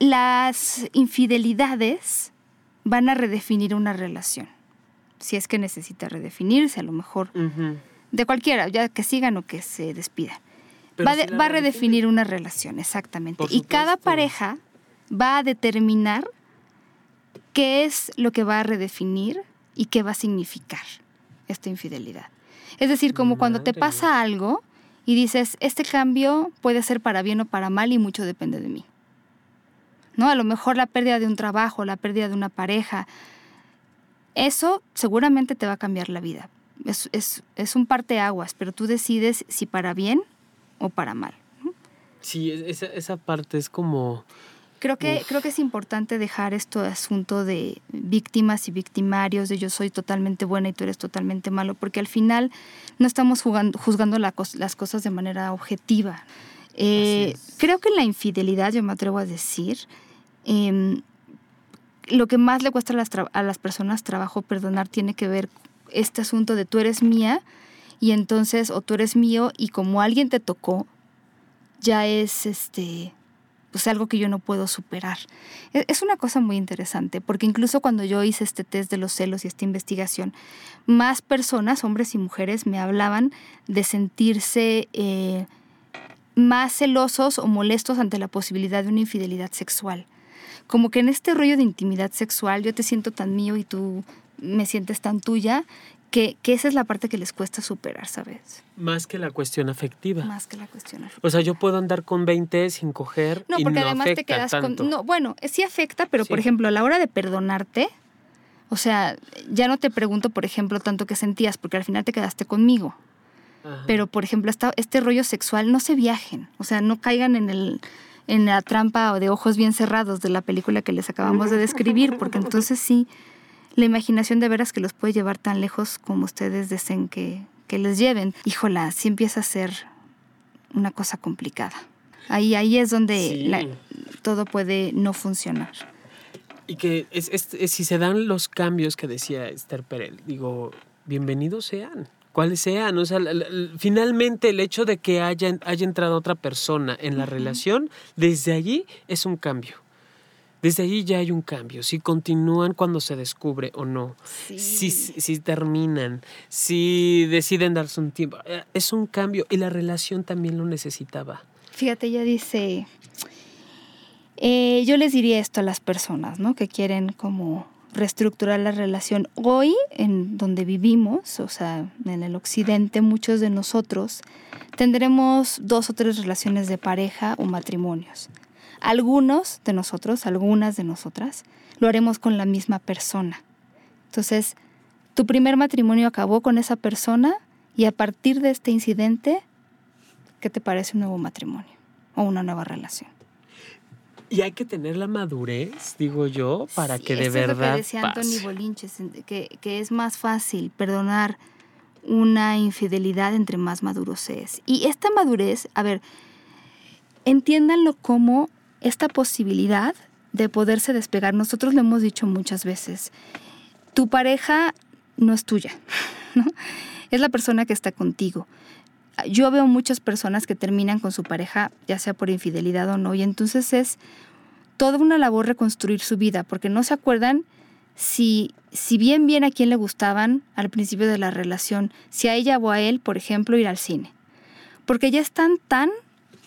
las infidelidades van a redefinir una relación. Si es que necesita redefinirse, a lo mejor de cualquiera, ya que sigan o que se despidan. Va, va, a redefinir una relación, exactamente. Y cada pareja va a determinar qué es lo que va a redefinir y qué va a significar esta infidelidad. Es decir, como cuando te pasa algo y dices, este cambio puede ser para bien o para mal y mucho depende de mí. ¿No? A lo mejor la pérdida de un trabajo, la pérdida de una pareja, eso seguramente te va a cambiar la vida es, es, es un parteaguas, pero tú decides si para bien o para mal. Sí, esa, esa parte es como... Creo que, creo que es importante dejar esto de asunto de víctimas y victimarios, de yo soy totalmente buena y tú eres totalmente malo, porque al final no estamos jugando, juzgando la las cosas de manera objetiva. Eh, creo que la infidelidad, yo me atrevo a decir, em, lo que más le cuesta a las, a las personas trabajo perdonar tiene que ver este asunto de tú eres mía y entonces o tú eres mío y como alguien te tocó, ya es este pues algo que yo no puedo superar. E, es una cosa muy interesante, porque incluso cuando yo hice este test de los celos y esta investigación, más personas, hombres y mujeres, me hablaban de sentirse eh, más celosos o molestos ante la posibilidad de una infidelidad sexual. Como que en este rollo de intimidad sexual yo te siento tan mío y tú me sientes tan tuya, que, esa es la parte que les cuesta superar, ¿sabes? Más que la cuestión afectiva. Más que la cuestión afectiva. O sea, yo puedo andar con 20 sin coger. No, porque además te quedas con. No, bueno, sí afecta, pero por ejemplo, a la hora de perdonarte, o sea, ya no te pregunto, por ejemplo, tanto que sentías, porque al final te quedaste conmigo. Pero, por ejemplo, este rollo sexual, no se viajen. O sea, no caigan en el en la trampa de ojos bien cerrados de la película que les acabamos de describir, porque entonces sí la imaginación de veras que los puede llevar tan lejos como ustedes deseen que, les lleven. Híjola, sí empieza a ser una cosa complicada. Ahí, ahí es donde todo puede no funcionar. Y que es, si se dan los cambios que decía Esther Perel, digo, bienvenidos sean, cuáles sean. O sea, finalmente el hecho de que haya, haya entrado otra persona en la relación, desde allí es un cambio. Desde ahí ya hay un cambio, si continúan cuando se descubre o no, si, si terminan, si deciden darse un tiempo, eh, es un cambio y la relación también lo necesitaba. Fíjate, ella dice, eh, yo les diría esto a las personas, ¿no? Que quieren como reestructurar la relación. Hoy, en donde vivimos, o sea, en el occidente, muchos de nosotros tendremos dos o tres relaciones de pareja o matrimonios. Algunos de nosotros, algunas de nosotras, lo haremos con la misma persona. Entonces, tu primer matrimonio acabó con esa persona y a partir de este incidente, ¿qué te parece un nuevo matrimonio o una nueva relación? Y hay que tener la madurez, digo yo, para que de verdad. Es lo que decía Anthony Bolinches, que, que es más fácil perdonar una infidelidad entre más maduro se es. Y esta madurez, a ver, entiéndanlo como esta posibilidad de poderse despegar, nosotros lo hemos dicho muchas veces, tu pareja no es tuya, es la persona que está contigo. Yo veo muchas personas que terminan con su pareja, ya sea por infidelidad o no, y entonces es toda una labor reconstruir su vida, porque no se acuerdan si, si bien bien a quién le gustaban al principio de la relación, si a ella o a él, por ejemplo, ir al cine. Porque ya están tan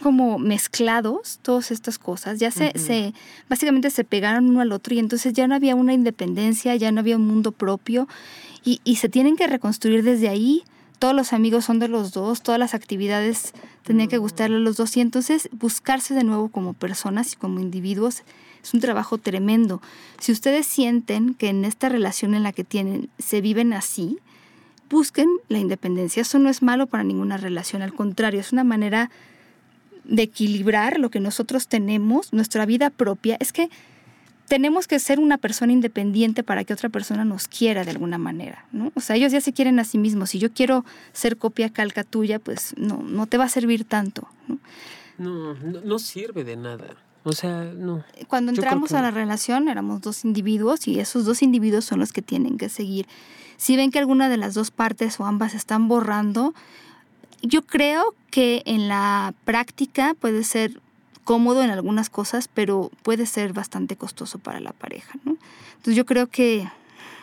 como mezclados todas estas cosas, ya se, se, básicamente se pegaron uno al otro y entonces ya no había una independencia, ya no había un mundo propio y, y se tienen que reconstruir desde ahí. Todos los amigos son de los dos, todas las actividades tenían que gustarle a los dos y entonces buscarse de nuevo como personas y como individuos es un trabajo tremendo. Si ustedes sienten que en esta relación en la que tienen se viven así, busquen la independencia. Eso no es malo para ninguna relación, al contrario, es una manera de equilibrar lo que nosotros tenemos, nuestra vida propia, es que tenemos que ser una persona independiente para que otra persona nos quiera de alguna manera, ¿no? O sea, ellos ya se quieren a sí mismos. Si yo quiero ser copia calca tuya, pues no, no te va a servir tanto, ¿no? No, no, sirve de nada. O sea, no. Cuando entramos a la relación éramos dos individuos y esos dos individuos son los que tienen que seguir. Si ven que alguna de las dos partes o ambas están borrando, yo creo que en la práctica puede ser cómodo en algunas cosas, pero puede ser bastante costoso para la pareja, ¿no? Entonces yo creo que,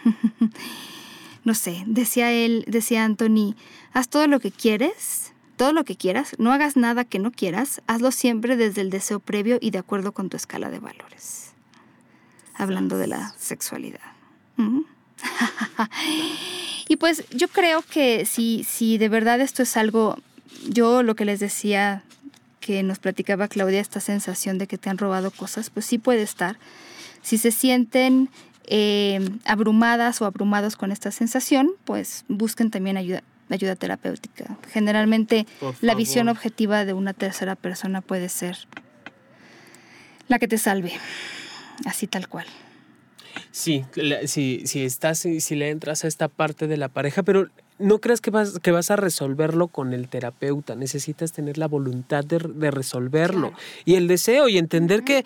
no sé, decía él, decía Anthony, haz todo lo que quieres, todo lo que quieras, no hagas nada que no quieras, hazlo siempre desde el deseo previo y de acuerdo con tu escala de valores. Hablando de la sexualidad. Y pues yo creo que si, si de verdad esto es algo, yo lo que les decía que nos platicaba Claudia, esta sensación de que te han robado cosas, pues sí puede estar. Si se sienten eh, abrumadas o abrumados con esta sensación, pues busquen también ayuda, ayuda terapéutica. Generalmente la visión objetiva de una tercera persona puede ser la que te salve, así tal cual. Sí, la- si, si estás, si, si le entras a esta parte de la pareja, pero no creas que vas, que vas a resolverlo con el terapeuta. Necesitas tener la voluntad de, de resolverlo Claro. y el deseo y entender que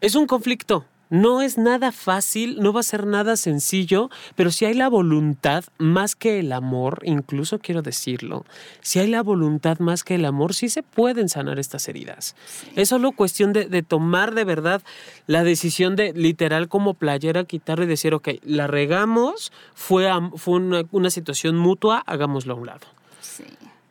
es un conflicto. No es nada fácil, no va a ser nada sencillo, pero si hay la voluntad más que el amor, incluso quiero decirlo, si hay la voluntad más que el amor, sí se pueden sanar estas heridas. Es solo cuestión de, de tomar de verdad la decisión de literal como playera quitarlo y decir, ok, la regamos, fue, fue una, una situación mutua, hagámoslo a un lado. Sí.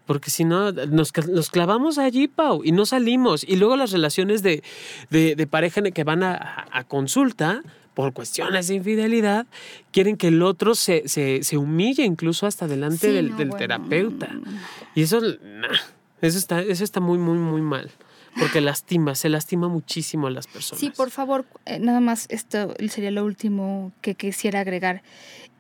Porque si no, nos, nos clavamos allí, Pau, y no salimos. Y luego las relaciones de, de, de pareja que van a, consulta por cuestiones de infidelidad, quieren que el otro se, se, se humille incluso hasta delante Sí, del, no, del bueno, terapeuta. Y eso, nah, eso, está, eso está muy, muy, muy mal. Porque lastima, se lastima muchísimo a las personas. Sí, por favor, eh, nada más esto sería lo último que quisiera agregar.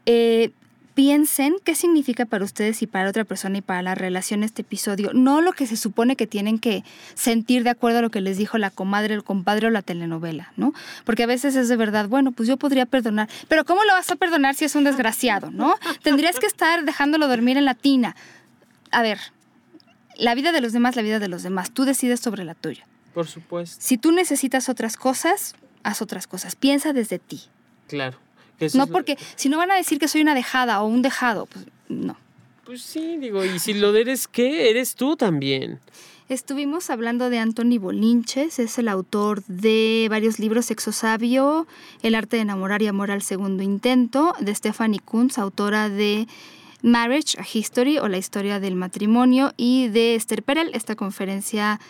Eh, piensen qué significa para ustedes y para otra persona y para la relación este episodio, no lo que se supone que tienen que sentir de acuerdo a lo que les dijo la comadre, el compadre o la telenovela, ¿no? Porque a veces es de verdad, bueno, pues yo podría perdonar, pero ¿cómo lo vas a perdonar si es un desgraciado, ¿no? Tendrías que estar dejándolo dormir en la tina. A ver, la vida de los demás, la vida de los demás, tú decides sobre la tuya. Por supuesto, Si tú necesitas otras cosas, haz otras cosas. Piensa desde ti. claro. No porque si no van a decir que soy una dejada o un dejado, pues no. Pues sí, digo, y si lo eres, ¿qué? Eres tú también. Estuvimos hablando de Anthony Bolinches, es el autor de varios libros, Sexo Sabio, El arte de enamorar y amor al segundo intento, de Stephanie Kunz, autora de Marriage, a History o la historia del matrimonio, y de Esther Perel, esta conferencia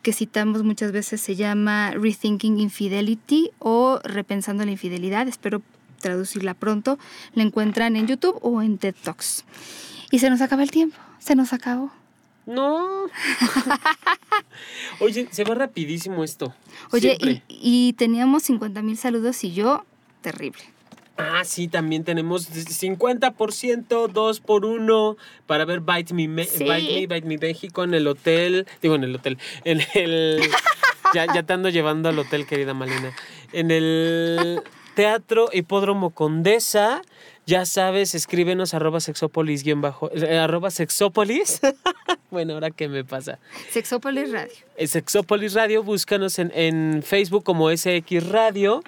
que citamos muchas veces se llama Rethinking Infidelity o Repensando la Infidelidad, espero traducirla pronto, la encuentran en YouTube o en TED Talks. Y se nos acaba el tiempo, se nos acabó. No. Oye, se va rapidísimo esto. Oye, y, y teníamos 50 mil saludos y yo, terrible. Ah, sí, también tenemos 50%, 2 por 1 para ver Bite Me, Me- Sí. Bite Me, Bite Me México en el hotel. Digo, en el hotel. En el. ya, ya te ando llevando al hotel, querida Malena. En el Teatro Hipódromo Condesa. Ya sabes, escríbenos arroba sexópolis guion bajo. eh, arroba sexópolis. bueno, ahora qué me pasa. Sexópolis Radio. Eh, Sexópolis Radio, búscanos en, en Facebook como SX Radio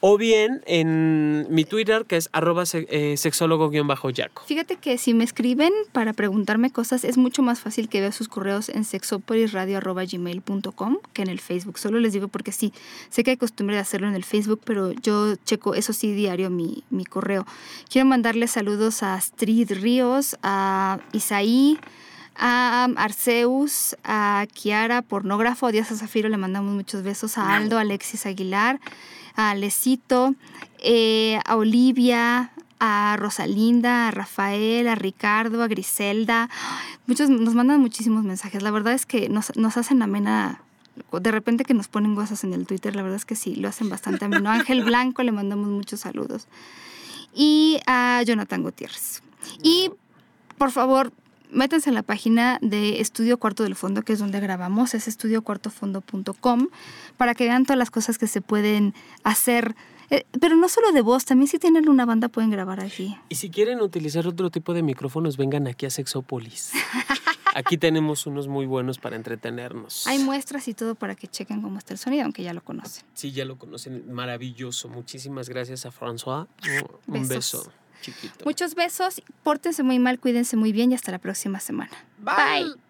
o bien en mi Twitter que es arroba eh, sexólogo-yaco. Fíjate que si me escriben para preguntarme cosas, es mucho más fácil que vea sus correos en sexopolisradio.gmail.com que en el Facebook. Solo les digo porque sí, sé que hay costumbre de hacerlo en el Facebook, pero yo checo eso sí diario mi, mi correo. Quiero mandarle saludos a Astrid Ríos, a Isaí, a Arceus, a Kiara, pornógrafo, a Díaz a Zafiro, le mandamos muchos besos, a Aldo, Alexis Aguilar, a Alecito, eh, a Olivia, a Rosalinda, a Rafael, a Ricardo, a Griselda. Muchos nos mandan muchísimos mensajes. La verdad es que nos, nos hacen amena. De repente que nos ponen cosas en el Twitter, la verdad es que sí, lo hacen bastante ameno. Ángel Blanco le mandamos muchos saludos. Y a Jonathan Gutiérrez. Y por favor, métanse en la página de Estudio Cuarto del Fondo, que es donde grabamos, es estudiocuartofondo.com, para que vean todas las cosas que se pueden hacer. Eh, pero no solo de voz, también si tienen una banda pueden grabar aquí. Y si quieren utilizar otro tipo de micrófonos, vengan aquí a Sexópolis. Aquí tenemos unos muy buenos para entretenernos. Hay muestras y todo para que chequen cómo está el sonido, aunque ya lo conocen. Sí, ya lo conocen. Maravilloso. Muchísimas gracias a François. Un Besos. beso, chiquito. Muchos besos, pórtense muy mal, cuídense muy bien y hasta la próxima semana. Bye.